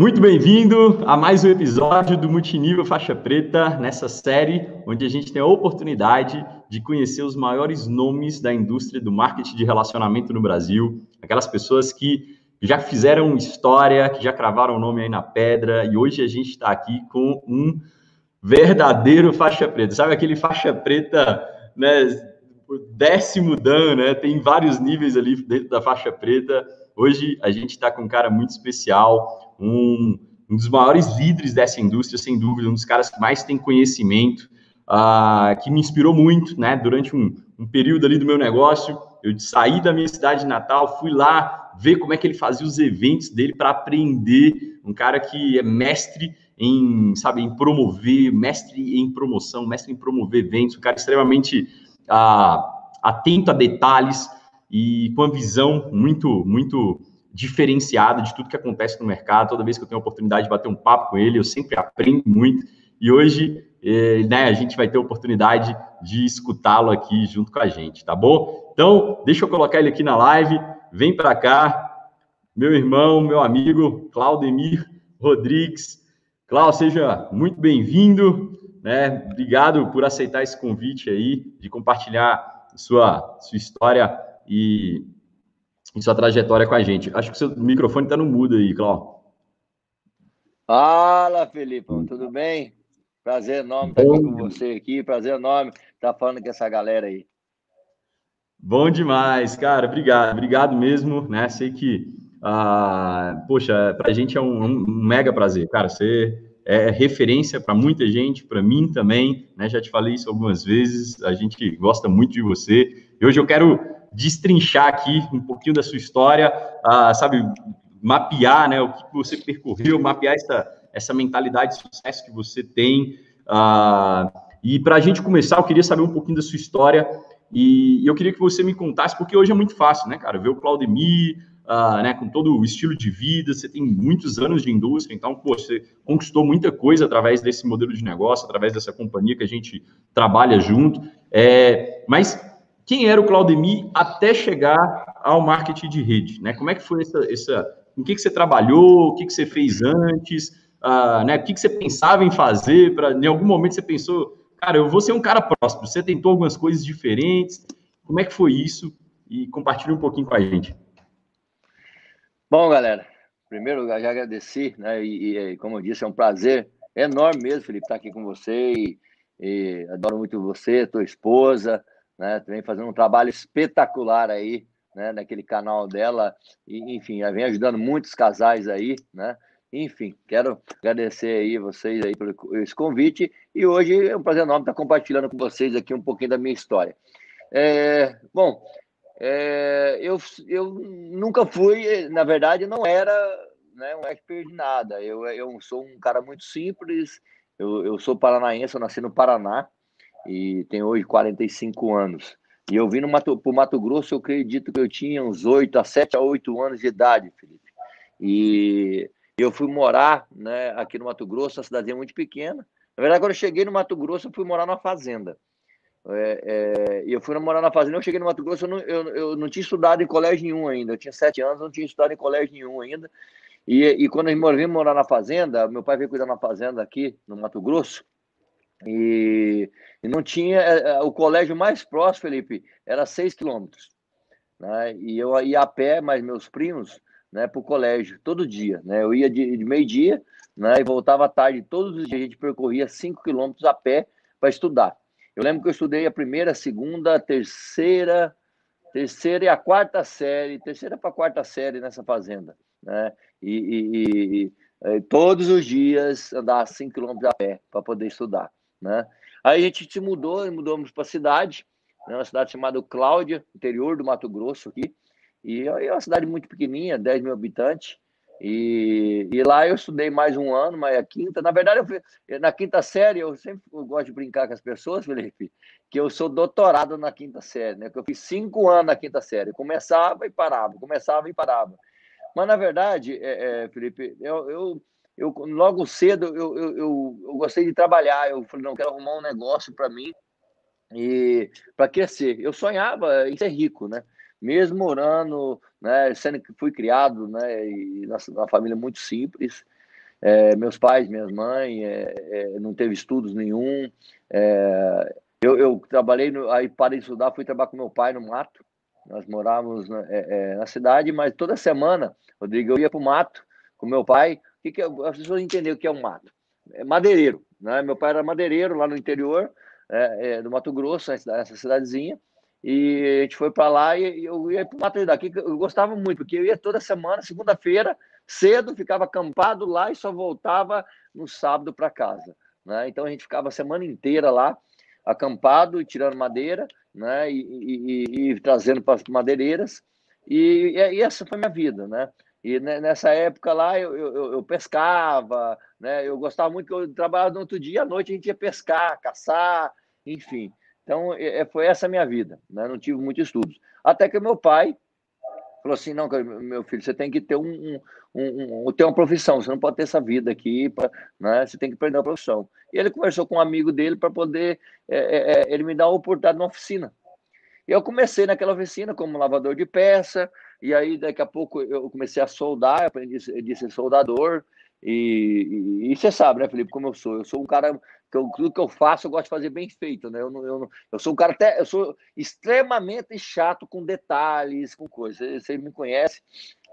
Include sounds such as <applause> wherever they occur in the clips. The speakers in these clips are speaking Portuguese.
Muito bem-vindo a mais um episódio do Multinível Faixa Preta, nessa série onde a gente tem a oportunidade de conhecer os maiores nomes da indústria do marketing de relacionamento no Brasil, aquelas pessoas que já fizeram história, que já cravaram o nome aí na pedra, e hoje a gente está aqui com um verdadeiro faixa preta. Sabe aquele faixa preta, né, décimo dan, né? Tem vários níveis ali dentro da faixa preta. Hoje a gente está com um cara muito especial, um, um dos maiores líderes dessa indústria, sem dúvida, um dos caras que mais tem conhecimento, uh, que me inspirou muito, né? Durante um, um período ali do meu negócio, eu saí da minha cidade natal, fui lá ver como é que ele fazia os eventos dele para aprender. Um cara que é mestre em, sabe, em promover, mestre em promoção, mestre em promover eventos, um cara extremamente uh, atento a detalhes e com a visão muito, muito diferenciado de tudo que acontece no mercado. Toda vez que eu tenho a oportunidade de bater um papo com ele, eu sempre aprendo muito. E hoje, eh, né, a gente vai ter a oportunidade de escutá-lo aqui junto com a gente, tá bom? Então, deixa eu colocar ele aqui na live. Vem para cá, meu irmão, meu amigo Claudemir Rodrigues. Cláudio, seja muito bem-vindo. Né? Obrigado por aceitar esse convite aí, de compartilhar sua, sua história e em sua trajetória com a gente. Acho que o seu microfone está no mudo aí, Cláudio. Fala, Felipe, tudo bem? Prazer enorme estar aqui com você aqui, prazer enorme estar falando com essa galera aí. Bom demais, cara, obrigado, obrigado mesmo, né? Sei que, ah, poxa, para a gente é um, um, mega prazer, cara, você é referência para muita gente, para mim também, né? Já te falei isso algumas vezes, a gente gosta muito de você. E hoje eu quero destrinchar aqui um pouquinho da sua história, uh, sabe, mapear né, o que você percorreu, mapear essa, essa mentalidade de sucesso que você tem. Uh, e para a gente começar, eu queria saber um pouquinho da sua história e, eu queria que você me contasse, porque hoje é muito fácil, né, cara? Ver o Claudemir, uh, né, com todo o estilo de vida, você tem muitos anos de indústria, então, pô, você conquistou muita coisa através desse modelo de negócio, através dessa companhia que a gente trabalha junto. É, mas quem era o Claudemir até chegar ao marketing de rede, né? Como é que foi essa, essa o que, que você trabalhou, o que, que você fez antes, uh, né? O que, que você pensava em fazer, para em algum momento você pensou, cara, eu vou ser um cara próximo, você tentou algumas coisas diferentes, como é que foi isso? E compartilhe um pouquinho com a gente. Bom, galera, primeiro já agradeci, né? E, e, como eu disse, é um prazer enorme mesmo, Felipe, estar aqui com você e, e adoro muito você, tua esposa, né? Vem fazendo um trabalho espetacular aí, né? Naquele canal dela, e, enfim, vem ajudando muitos casais aí, né? Enfim, quero agradecer aí vocês aí por esse convite e hoje é um prazer enorme estar compartilhando com vocês aqui um pouquinho da minha história. É, bom, é, eu, eu nunca fui, na verdade, não era né, um expert de nada. Eu, eu sou um cara muito simples, eu, eu sou paranaense, eu nasci no Paraná, e tenho hoje 45 anos. E eu vim para Mato, Mato Grosso, eu acredito que eu tinha uns 8 a 7 a 8 anos de idade, Felipe. E eu fui morar né, aqui no Mato Grosso, uma cidadezinha muito pequena. Na verdade, quando eu cheguei no Mato Grosso, eu fui morar numa fazenda. É, é, e eu fui morar na fazenda, eu cheguei no Mato Grosso, eu não, eu, eu não tinha estudado em colégio nenhum ainda. Eu tinha sete anos, não tinha estudado em colégio nenhum ainda. E, e quando eu vim morar na fazenda, meu pai veio cuidar na fazenda aqui no Mato Grosso. E, e não tinha. É, é, o colégio mais próximo, Felipe, era seis quilômetros. Né? E eu ia a pé, mais meus primos, né, para o colégio, todo dia. Né? Eu ia de, de meio-dia né, e voltava à tarde. Todos os dias a gente percorria cinco quilômetros a pé para estudar. Eu lembro que eu estudei a primeira, a segunda, a terceira, terceira e a quarta série, terceira para quarta série nessa fazenda. Né? E, e, e, e todos os dias andar cinco quilômetros a pé para poder estudar né? Aí a gente se mudou, mudamos para a cidade, né? uma cidade chamada Cláudia, interior do Mato Grosso aqui, e é uma cidade muito pequenininha, 10 mil habitantes, e, e, lá eu estudei mais um ano, mas a quinta, na verdade, eu fui, na quinta série, eu sempre eu gosto de brincar com as pessoas, Felipe, que eu sou doutorado na quinta série, né? Que eu fiz cinco anos na quinta série. começava e parava, começava e parava. Mas, na verdade, é, é, Felipe, eu, eu, eu logo cedo eu, eu, eu, eu gostei de trabalhar. Eu falei, não, quero arrumar um negócio para mim e para crescer. Eu sonhava em ser rico, né? Mesmo morando, né, sendo que fui criado, né, e na, família muito simples, É, meus pais, minhas mães, é, é, não teve estudos nenhum. É, eu, eu, trabalhei, no, aí de estudar, fui trabalhar com meu pai no mato. Nós morávamos na, é, é, na cidade, mas toda semana, Rodrigo, eu ia para o mato com meu pai. Que, que as pessoas entenderam o que é um mato? É madeireiro, né? Meu pai era madeireiro lá no interior do Mato Grosso, essa cidadezinha. E a gente foi para lá e eu ia para o mato daqui, eu gostava muito, porque eu ia toda semana, segunda-feira, cedo, ficava acampado lá e só voltava no sábado para casa. Né? Então a gente ficava a semana inteira lá, acampado, tirando madeira, né? E, e, e, e trazendo para as madeireiras. E, e, essa foi minha vida, né? E nessa época lá eu, eu, eu, pescava, né? Eu gostava muito que eu trabalhava no outro dia, à noite a gente ia pescar, caçar, enfim. Então é, foi essa a minha vida, né? Não tive muitos estudos. Até que meu pai falou assim: não, meu filho, você tem que ter um, um, um, ter uma profissão, você não pode ter essa vida aqui, pra, né? você tem que aprender uma profissão. E ele conversou com um amigo dele para poder é, é, é, ele me dar uma oportunidade numa oficina. E eu comecei naquela oficina como lavador de peça, e aí daqui a pouco eu comecei a soldar, aprendi a ser soldador, e, você sabe, né, Felipe, como eu sou. Eu sou um cara que eu, tudo que eu faço eu gosto de fazer bem feito, né? Eu, não, eu, não, eu sou um cara até, eu sou extremamente chato com detalhes, com coisas. Você me conhece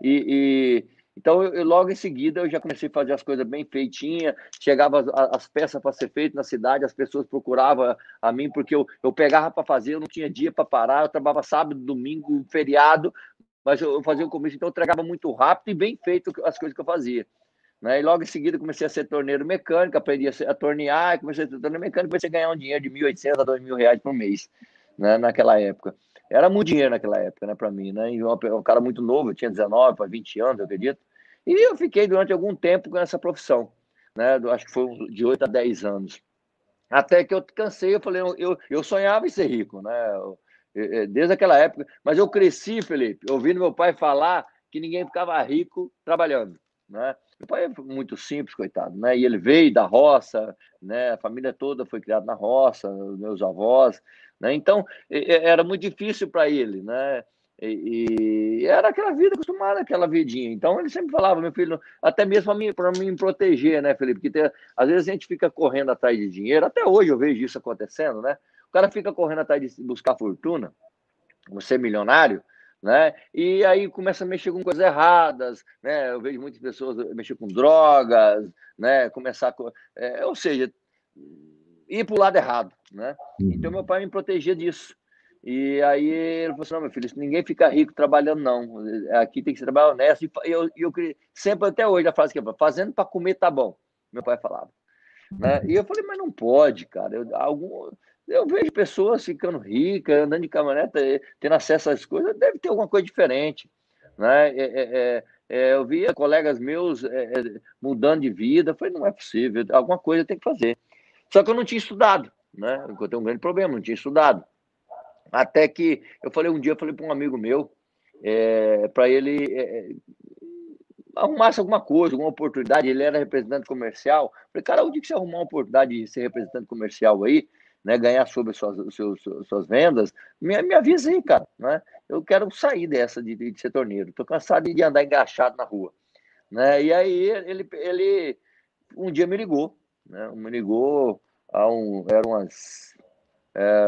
e, e então eu, logo em seguida eu já comecei a fazer as coisas bem feitinhas. Chegava as, as peças para ser feitas na cidade, as pessoas procuravam a mim porque eu, eu pegava para fazer, eu não tinha dia para parar, eu trabalhava sábado, domingo, feriado, mas eu, eu fazia o começo, então eu entregava muito rápido e bem feito as coisas que eu fazia. Né? E logo em seguida comecei a ser torneiro mecânico, aprendi a, ser, a tornear, comecei a ser torneiro mecânico, comecei a ganhar um dinheiro de 1.800 a 2.000 reais por mês, né? naquela época. Era muito dinheiro naquela época, né, para mim, né? E um, cara muito novo, eu tinha 19 para 20 anos, eu acredito. E eu fiquei durante algum tempo com essa profissão, né? Acho que foi de 8 a 10 anos. Até que eu cansei, eu falei, eu, eu sonhava em ser rico, né? Desde aquela época. Mas eu cresci, Felipe, ouvindo meu pai falar que ninguém ficava rico trabalhando, né? Meu pai é muito simples, coitado, né? E ele veio da roça, né? A família toda foi criada na roça, meus avós, né? Então era muito difícil para ele, né? E, e, era aquela vida acostumada, aquela vidinha. Então ele sempre falava, meu filho, até mesmo para me proteger, né, Felipe? Porque tem, às vezes a gente fica correndo atrás de dinheiro, até hoje eu vejo isso acontecendo, né? O cara fica correndo atrás de buscar fortuna, você milionário, né? E aí começa a mexer com coisas erradas, né? Eu vejo muitas pessoas mexer com drogas, né? Começar, com, é, ou seja, ir para o lado errado, né? Então meu pai me protegia disso. E aí ele falou assim, não, meu filho, ninguém fica rico trabalhando, não. Aqui tem que ser trabalhar honesto. E eu, eu, eu sempre, até hoje, a frase que é fazendo para comer tá bom. Meu pai falava. Né? E eu falei, mas não pode, cara. Eu, algum, eu vejo pessoas ficando ricas, andando de caminhoneta, eh, tendo acesso às coisas, deve ter alguma coisa diferente. Né? É, é, é, é eu via colegas meus eh, eh, mudando de vida, falei, não é possível, alguma coisa tem que fazer. Só que eu não tinha estudado, né? Eu tenho um grande problema, não tinha estudado. Até que eu falei um dia, eu falei para um amigo meu, é, para ele é, arrumasse alguma coisa, alguma oportunidade. Ele era representante comercial. Falei, cara, onde que você arrumar uma oportunidade de ser representante comercial aí? Né, ganhar sobre suas, suas, suas vendas, me, me avisa aí, cara. Né? Eu quero sair dessa de, de ser torneiro. Estou cansado de andar engaixado na rua. Né? E aí ele, ele um dia me ligou. Né? Me ligou a um. Era umas. É,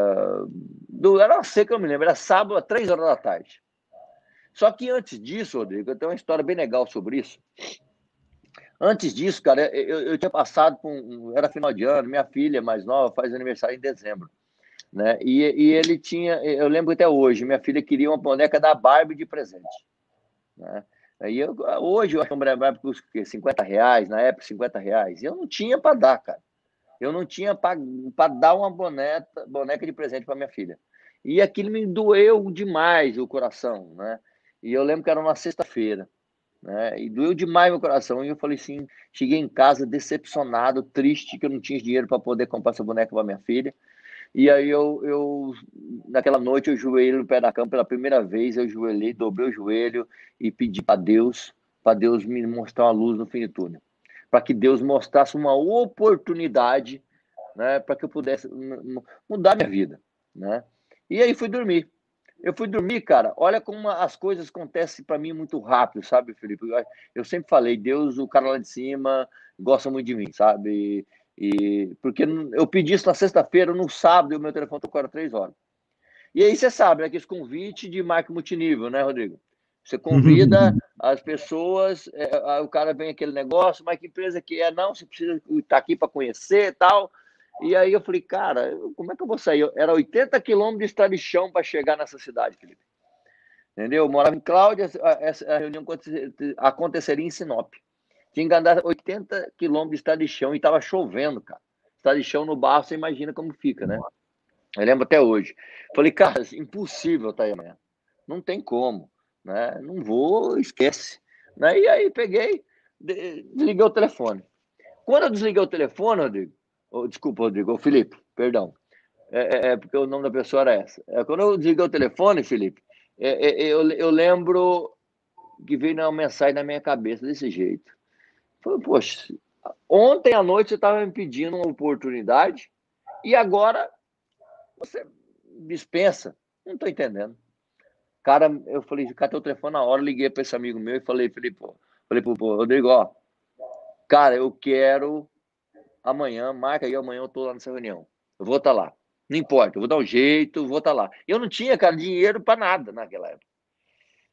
do, era uma seca, eu me lembro, era sábado, às três horas da tarde. Só que antes disso, Rodrigo, eu tenho uma história bem legal sobre isso. Antes disso, cara, eu, eu tinha passado por um, era final de ano, minha filha mais nova faz aniversário em dezembro, né? E, e ele tinha, eu lembro até hoje, minha filha queria uma boneca da Barbie de presente, né? Aí eu, hoje eu acho uma Barbie custa 50 reais, na época 50 reais, eu não tinha para dar, cara. Eu não tinha para dar uma boneca, boneca de presente para minha filha. E aquilo me doeu demais o coração, né? E eu lembro que era uma sexta-feira. Né? E doeu demais meu coração. E eu falei assim: cheguei em casa decepcionado, triste, que eu não tinha dinheiro para poder comprar essa boneca para minha filha. E aí eu, eu, naquela noite, eu joelhei no pé da cama pela primeira vez, eu joelhei, dobrei o joelho e pedi para Deus, para Deus me mostrar uma luz no fim do túnel. Para que Deus mostrasse uma oportunidade, né, para que eu pudesse mudar minha vida, né? E aí fui dormir. Eu fui dormir, cara. Olha como as coisas acontecem para mim muito rápido, sabe, Felipe? Eu sempre falei, Deus, o cara lá de cima, gosta muito de mim, sabe? E, porque eu pedi isso na sexta-feira, no sábado, e o meu telefone tocou às três horas. E aí você sabe, né, aquele convite de marca multinível, né, Rodrigo? Você convida <laughs> as pessoas, é, o cara vem aquele negócio, mas que empresa que é? Não, você precisa estar tá aqui para conhecer e tal. E aí eu falei, cara, como é que eu vou sair? Era 80 quilômetros de chão para chegar nessa cidade, Felipe. Entendeu? Eu morava em Cláudia, a, reunião aconteceria em Sinop. Tinha que andar 80 quilômetros de chão e estava chovendo, cara. De chão no barro, você imagina como fica, né? Eu lembro até hoje. Falei, cara, impossível tá aí amanhã. Não tem como, né? Não vou, esquece. Né? E aí peguei, desliguei o telefone. Quando eu desliguei o telefone, Rodrigo, oh, desculpa, Rodrigo, oh, Felipe, perdão. É, é, é, porque o nome da pessoa era essa. É, quando eu desliguei o telefone, Felipe, é, é, eu, eu lembro que veio uma mensagem na minha cabeça desse jeito. Falei, poxa, ontem à noite você estava me pedindo uma oportunidade e agora você dispensa. Não estou entendendo. Cara, eu falei, catei o telefone na hora, liguei para esse amigo meu e falei, Felipe, falei Rodrigo, ó, cara, eu quero amanhã, marca aí, amanhã eu tô lá nessa reunião. Eu vou estar tá lá. Não importa, eu vou dar um jeito, vou estar tá lá. Eu não tinha, cara, dinheiro para nada naquela época.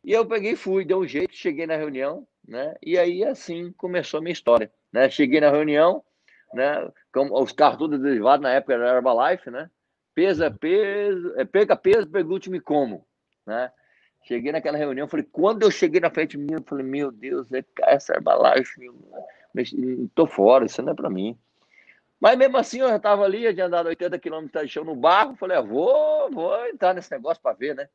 E eu peguei fui, dei um jeito, cheguei na reunião, né? E aí assim começou a minha história, né? Cheguei na reunião, né? Como os carros todos derivados na época era Herbalife, né? Pesa peso, é, perca peso, pergunte-me como, né? Cheguei naquela reunião, falei, quando eu cheguei na frente minha, eu falei, meu Deus, é essa Herbalife, tô fora, isso não é para mim. Mas mesmo assim, eu já estava ali, eu tinha andado 80 quilômetros de chão no barro, falei, ah, vou, vou entrar nesse negócio para ver, né?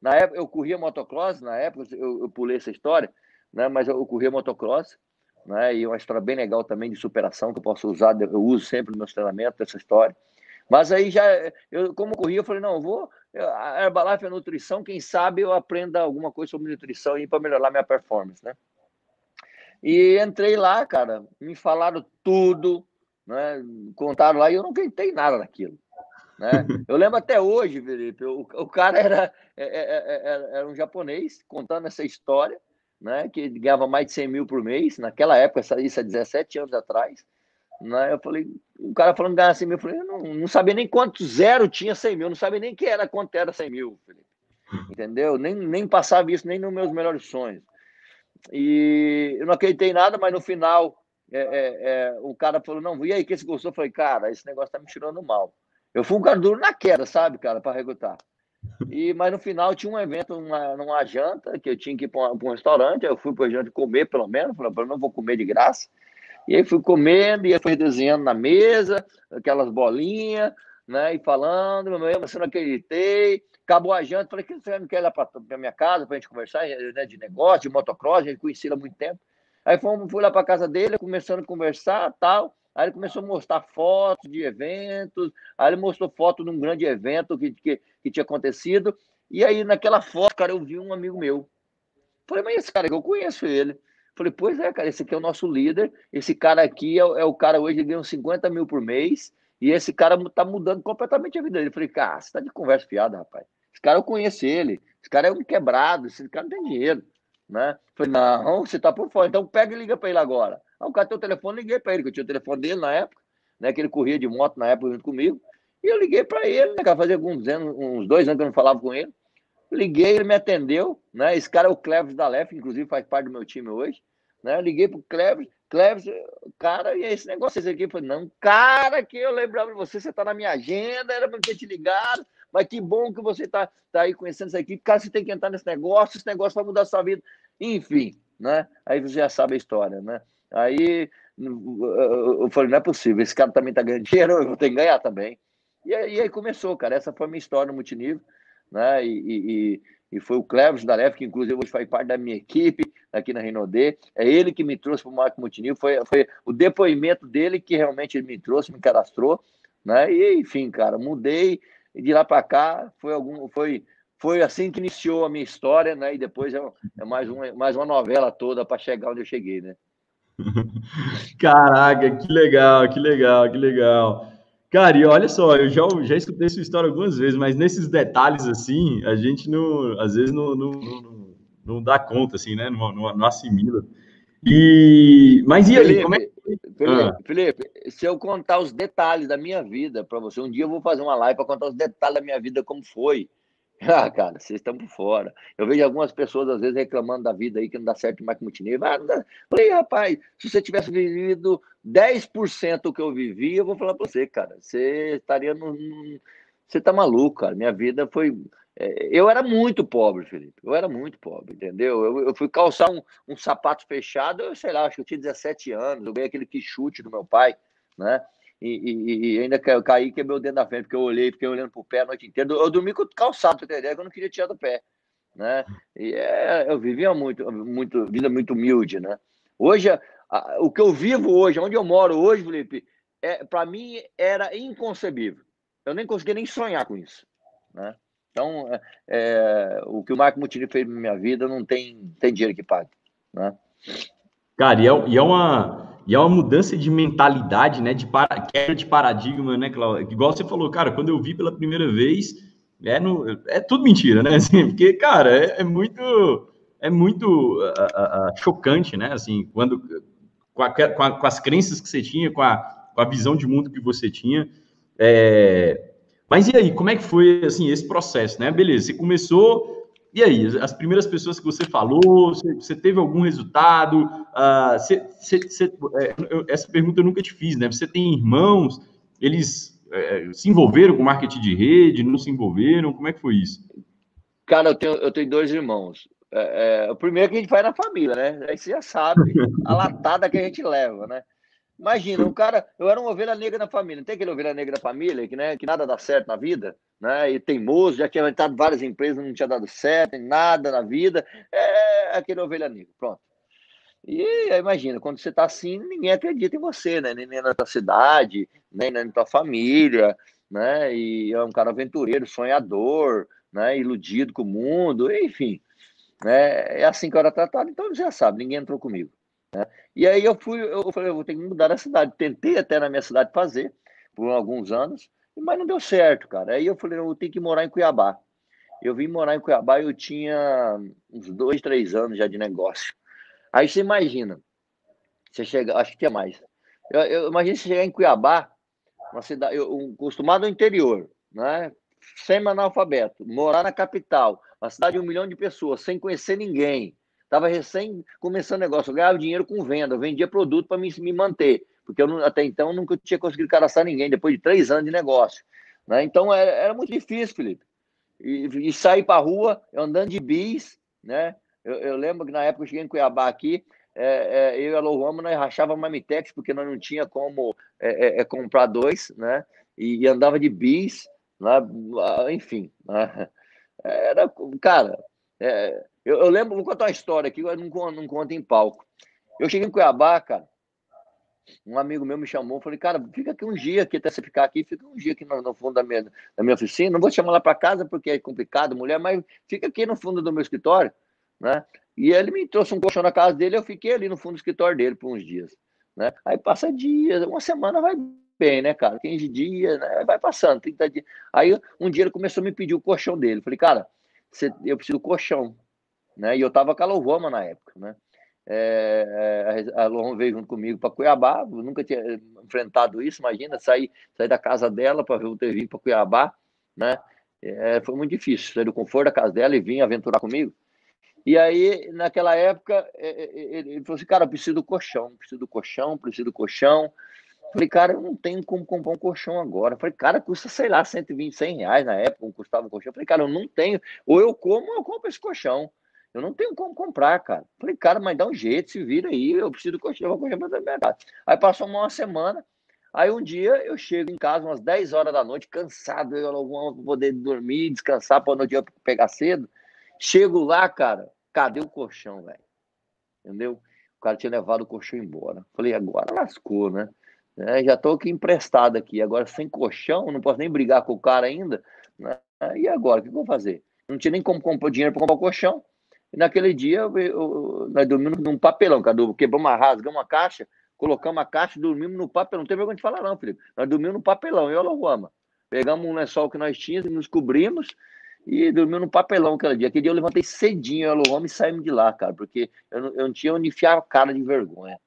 Na época, eu corria motocross, na época, eu, eu pulei essa história, né? Mas eu, eu corria motocross, né? E uma história bem legal também de superação que eu posso usar, eu uso sempre no meu treinamento essa história. Mas aí já, eu, como corria, eu falei, não, eu vou, a Herbalife é nutrição, quem sabe eu aprenda alguma coisa sobre nutrição e para melhorar minha performance, né? E entrei lá, cara, me falaram tudo, né? Contaram lá e eu não tentei nada daquilo. Né? <laughs> Eu lembro até hoje, Felipe, o, o cara era, era, é, é, é, era, um japonês contando essa história, né? que ganhava mais de 100 mil por mês, naquela época, isso há 17 anos atrás. Né? Eu falei, o cara falando ganhar 100 mil, eu falei, eu não, não sabia nem quanto zero tinha 100 mil, não sabia nem que era quanto era 100 mil, Felipe. Entendeu? Nem, nem passava isso nem nos meus melhores sonhos. E eu não acreditei nada, mas no final é, é, é, o cara falou, não, e aí, que você gostou? Eu falei, cara, esse negócio tá me tirando mal. Eu fui um cara duro na queda, sabe, cara, para recrutar. E, mas no final tinha um evento, uma, numa janta, que eu tinha que ir para um, restaurante, eu fui para janta comer, pelo menos, falei, não vou comer de graça. E aí fui comendo, e fui desenhando na mesa, aquelas bolinhas, né, e falando, eu você não acreditei. Acabou a janta, falei, que você não quer ir lá para minha casa para a gente conversar né, de negócio, de motocross, a gente conhecia há muito tempo. Aí fomos, fui lá para casa dele, começando a conversar tal. Aí ele começou a mostrar fotos de eventos, aí ele mostrou foto de um grande evento que, que, que tinha acontecido. E aí, naquela foto, cara, eu vi um amigo meu. Falei, mas esse cara que eu conheço ele. Falei, pois é, cara, esse aqui é o nosso líder. Esse cara aqui é, é o cara hoje, ele ganha uns 50 mil por mês. E esse cara tá mudando completamente a vida dele. Falei, cara, você tá de conversa fiada, rapaz. Esse cara eu conheço ele. Esse cara é um quebrado, esse cara não tem dinheiro. Né? Falei, não, você tá por fora, então pega e liga para ele agora. Aí o cara tem o telefone, liguei para ele, que eu tinha o telefone dele na época, né? Que ele corria de moto na época junto comigo. E eu liguei para ele, né? Fazia alguns anos, uns dois anos que eu não falava com ele. Liguei, ele me atendeu, né? Esse cara é o Cleves da Lef, inclusive faz parte do meu time hoje. Né? Eu liguei pro Cleves, Cleves, cara, e esse negócio esse aqui? Eu falei, não, cara, que eu lembrava de você, você tá na minha agenda, era para ter te ligado. Mas que bom que você está tá aí conhecendo isso aqui. Cara, você tem que entrar nesse negócio, esse negócio vai mudar a sua vida. Enfim, né? Aí você já sabe a história, né? Aí eu falei, não é possível, esse cara também está ganhando <laughs> dinheiro, eu vou ter que ganhar também. E aí, e aí começou, cara. Essa foi a minha história no multinível, né? E, e, e foi o Cleves da Lef, que inclusive hoje faz parte da minha equipe aqui na Renaudet. É ele que me trouxe para o Marco Multinível. Foi, foi o depoimento dele que realmente me trouxe, me cadastrou. Né? E enfim, cara, mudei e de lá para cá foi algum foi foi assim que iniciou a minha história, né? E depois é, é mais uma mais uma novela toda para chegar onde eu cheguei, né? <laughs> Caraca, que legal, que legal, que legal. Cara, e olha só, eu já, já escutei essa história algumas vezes, mas nesses detalhes assim, a gente não, às vezes não, não, não, não dá conta, assim, né? Não, não, não assimila. E, mas e aí, como é Felipe, ah. Felipe, se eu contar os detalhes da minha vida para você, um dia eu vou fazer uma live para contar os detalhes da minha vida, como foi. <laughs> Ah, cara, vocês estão por fora. Eu vejo algumas pessoas, às vezes, reclamando da vida aí, que não dá certo mais que multinível. Ah, não dá. Falei, rapaz, se você tivesse vivido 10% do que eu vivi, eu vou falar para você, cara, você estaria no. Você tá maluco, cara. Minha vida foi. É, eu era muito pobre, Felipe. Eu era muito pobre, entendeu? Eu, eu fui calçar um, um sapato fechado, eu sei lá, acho que eu tinha 17 anos. Eu ganhei aquele que chute do meu pai, né? e, e, e ainda caí e quebrei o dedo da frente, porque eu olhei, fiquei olhando pro pé a noite inteira. Eu dormi com o calçado, que eu não queria tirar do pé. Né? E é, eu vivia muito, muito, vida muito humilde, né? Hoje, a, o que eu vivo hoje, onde eu moro hoje, Felipe, é, para mim era inconcebível. Eu nem conseguia nem sonhar com isso, né? Então, é, é o que o Marco Mutini fez na minha vida não tem, tem dinheiro que pague, né? Cara, e é, e é uma e é uma mudança de mentalidade, né? De para, quebra de paradigma, né, Cláudio? Igual você falou, cara, quando eu vi pela primeira vez, é, no, é tudo mentira, né? <laughs> Assim, porque, cara, é, é muito é muito chocante, né? Assim, quando com, a, com, a, com, as crenças que você tinha, com a, com a visão de mundo que você tinha. É... Mas e aí, como é que foi assim esse processo, né? Beleza, você começou e aí, as primeiras pessoas que você falou, você, teve algum resultado? Uh, é, essa pergunta eu nunca te fiz, né? Você tem irmãos? Eles é, se envolveram com marketing de rede? Não se envolveram? Como é que foi isso? Cara, eu tenho, eu tenho dois irmãos. É, é, o primeiro que a gente faz na família, né? Aí você já sabe a latada que a gente leva, né? Imagina, um cara, eu era uma ovelha negra na família, não tem aquele ovelha negra da família que, né, que nada dá certo na vida, né? E teimoso, já tinha entrado várias empresas, não tinha dado certo, nada na vida, é aquele ovelha negra, pronto. E imagina, quando você está assim, ninguém acredita em você, né? Nem na tua cidade, nem na tua família, né? E é um cara aventureiro, sonhador, né? Iludido com o mundo, enfim. Né? É assim que eu era tratado, então já sabe, ninguém entrou comigo. Né? E aí eu fui, eu falei, eu vou ter que mudar a cidade. Tentei até na minha cidade fazer, por alguns anos, mas não deu certo, cara. Aí eu falei, eu tenho que morar em Cuiabá. Eu vim morar em Cuiabá eu tinha uns dois, três anos já de negócio. Aí você imagina, você chega, acho que tinha mais. Eu, eu imagino você chegar em Cuiabá, uma cidade, eu, um, acostumado ao interior, né? Semi-analfabeto, morar na capital, uma cidade de um milhão de pessoas, sem conhecer ninguém, Estava recém começando o negócio, eu ganhava dinheiro com venda, eu vendia produto para me, me manter, porque eu não, até então nunca tinha conseguido cadastrar ninguém, depois de três anos de negócio. Né? Então era, era muito difícil, Felipe. E, e sair para a rua, andando de bis, né? Eu, eu, lembro que na época eu cheguei em Cuiabá aqui, é, é, eu e a Lohama, nós rachava Mamitex, porque nós não tinha como é, é, é, comprar dois, né? E, e, andava de bis, né? enfim. Né? Era, cara, é, eu, eu, lembro, vou contar uma história aqui, não, não conto em palco. Eu cheguei em Cuiabá, cara, um amigo meu me chamou, falei, cara, fica aqui um dia aqui, até você ficar aqui, fica um dia aqui no, no fundo da minha, da minha oficina, não vou te chamar lá para casa porque é complicado, mulher, mas fica aqui no fundo do meu escritório, né? E ele me trouxe um colchão na casa dele, eu fiquei ali no fundo do escritório dele por uns dias, né? Aí passa dias, uma semana vai bem, né, cara? 15 dias, né? Vai passando, 30 dias. Aí um dia ele começou a me pedir o colchão dele, falei, cara, você, eu preciso do colchão, né? E eu estava com a Lovama na época, né? É, a Lohan veio junto comigo para Cuiabá, eu nunca tinha enfrentado isso, imagina, sair, sair da casa dela para ter vindo para Cuiabá, né? É, foi muito difícil, sair do conforto da casa dela e vir aventurar comigo. E aí, naquela época, é, é, ele falou assim, cara, eu preciso do colchão, preciso do colchão, preciso do colchão. Falei, cara, eu não tenho como comprar um colchão agora. Falei, cara, custa, sei lá, 120, 100 reais na época, custava um colchão. Falei, cara, eu não tenho. Ou eu como ou eu compro esse colchão. Eu não tenho como comprar, cara. Falei, cara, mas dá um jeito, se vira aí, eu preciso coxinha, vou coxinha para minha casa. Aí passou uma semana, aí um dia eu chego em casa umas 10 horas da noite, cansado, eu não vou poder dormir, descansar para no dia pegar cedo. Chego lá, cara, cadê o colchão, velho? Entendeu? O cara tinha levado o colchão embora. Falei, agora lascou, né? É, já tô aqui emprestado aqui, agora sem colchão, não posso nem brigar com o cara ainda. Né? E agora, o que eu vou fazer? Não tinha nem como comprar dinheiro para comprar o colchão. E naquele dia, eu, eu, nós dormimos num papelão, Cadu. Quebramos uma, rasgamos uma caixa, colocamos a caixa e dormimos no papelão. Não tem vergonha de falar, não, Felipe. Nós dormimos no papelão, eu e a Pegamos um lençol que nós tínhamos, nos cobrimos e dormimos no papelão aquele dia. Aquele dia eu levantei cedinho, eu e o e saímos de lá, cara, porque eu não, eu não tinha onde enfiar a cara de vergonha.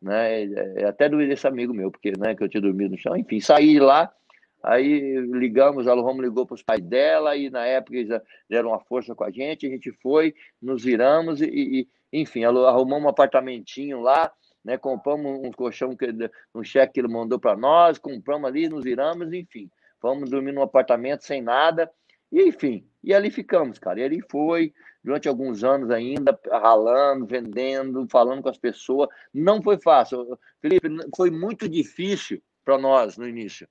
Né? É, é até do esse amigo meu, porque né, que eu tinha dormido no chão. Enfim, saí de lá, aí ligamos, a Lohomo ligou para os pais dela, e na época eles deram uma força com a gente, a gente foi, nos viramos e, e enfim, arrumamos um apartamentinho lá, né? Compramos um colchão, que, um cheque que ele mandou para nós, compramos ali, nos viramos, enfim. Fomos dormir num apartamento sem nada, e enfim, e ali ficamos, cara. E ali foi, durante alguns anos ainda, ralando, vendendo, falando com as pessoas. Não foi fácil. Felipe, foi muito difícil para nós no início.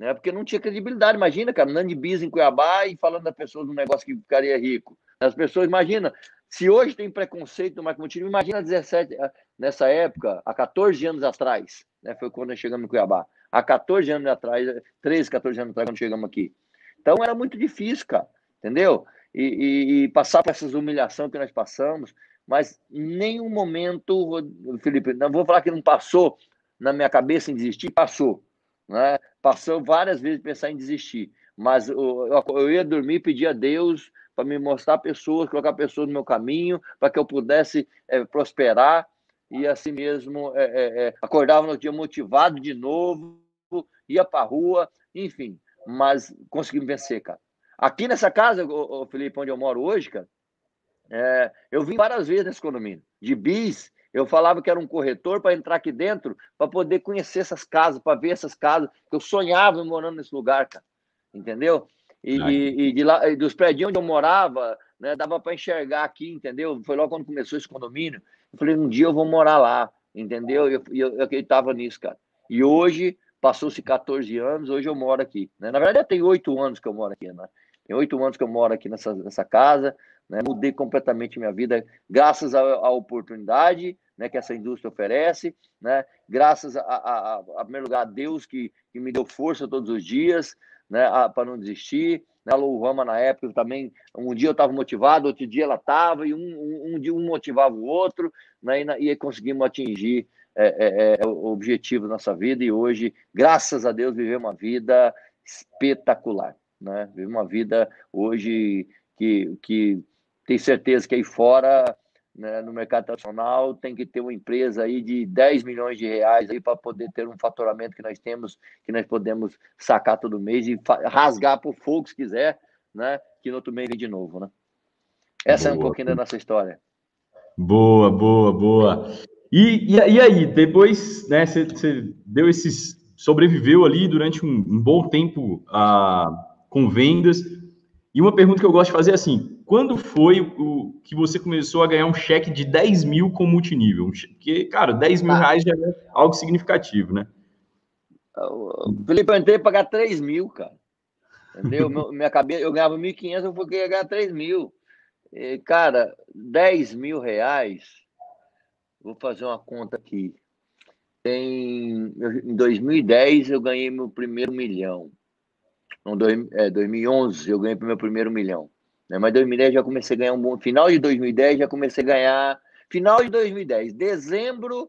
Né? Porque não tinha credibilidade. Imagina, cara, andando de bis em Cuiabá e falando das pessoas de um negócio que ficaria rico. As pessoas, imagina, se hoje tem preconceito no marketing imagina 17, ah, nessa época, há 14 anos atrás, né? Foi quando nós chegamos no Cuiabá. Há 14 anos atrás, 13, 14 anos atrás, quando chegamos aqui. Então era muito difícil, cara, entendeu? E, e, e passar por essas humilhações que nós passamos, mas nenhum momento, Felipe, não vou falar que não passou na minha cabeça em desistir, passou. Né? Passou várias vezes pensar em desistir. Mas eu, eu ia dormir e pedir a Deus para me mostrar pessoas, colocar pessoas no meu caminho, para que eu pudesse é, prosperar e assim mesmo é, é, é acordava no dia motivado de novo, ia para a rua, enfim, mas conseguimos vencer, cara. Aqui nessa casa, o, Felipe, onde eu moro hoje, cara, é, eu vim várias vezes nesse condomínio, de bis, eu falava que era um corretor para entrar aqui dentro, para poder conhecer essas casas, para ver essas casas, que eu sonhava morando nesse lugar, cara, entendeu? E, e, e de lá, dos prédios onde eu morava, né, dava para enxergar aqui, entendeu? Foi logo quando começou esse condomínio. Eu falei, um dia eu vou morar lá, entendeu? E eu, eu, eu acreditava nisso, cara. E hoje, passou-se 14 anos, hoje eu moro aqui. Né? Na verdade, tem oito anos que eu moro aqui, né? Tem oito anos que eu moro aqui nessa, nessa casa, né? Mudei completamente minha vida, graças à, oportunidade né, que essa indústria oferece, né? Graças a, a, a, a primeiro lugar, a Deus que, que me deu força todos os dias, né, para não desistir. Né, a Lohama, na época, também, um dia eu estava motivado, outro dia ela estava, e um, um, um, dia um motivava o outro, né, e, e conseguimos atingir é, é, é, o objetivo da nossa vida, e hoje, graças a Deus, viver uma vida espetacular. Né? Uma vida hoje que, que tem certeza que aí fora né, no mercado internacional, tem que ter uma empresa aí de 10 milhões de reais aí para poder ter um faturamento que nós temos, que nós podemos sacar todo mês e rasgar por fogo se quiser, né? Que no outro mês vem de novo, né? Essa boa. é um pouquinho da nossa história. Boa, boa, boa. E, e, e aí, depois, né, você deu esses. sobreviveu ali durante um, um bom tempo ah, com vendas. E uma pergunta que eu gosto de fazer é assim: quando foi o que você começou a ganhar um cheque de 10 mil com multinível? Porque, cara, 10 mil ah. reais já é algo significativo, né? Felipe, eu entrei para pagar 3 mil, cara. Entendeu? <laughs> minha cabeça, eu ganhava 1.500, eu fui ganhar 3 mil. E, cara, 10 mil reais, vou fazer uma conta aqui. Em, em 2010, eu ganhei meu primeiro milhão. Em é, 2011, eu ganhei meu primeiro milhão. Né? Mas 2010 já comecei a ganhar um bom. Final de 2010 já comecei a ganhar. Final de 2010, dezembro.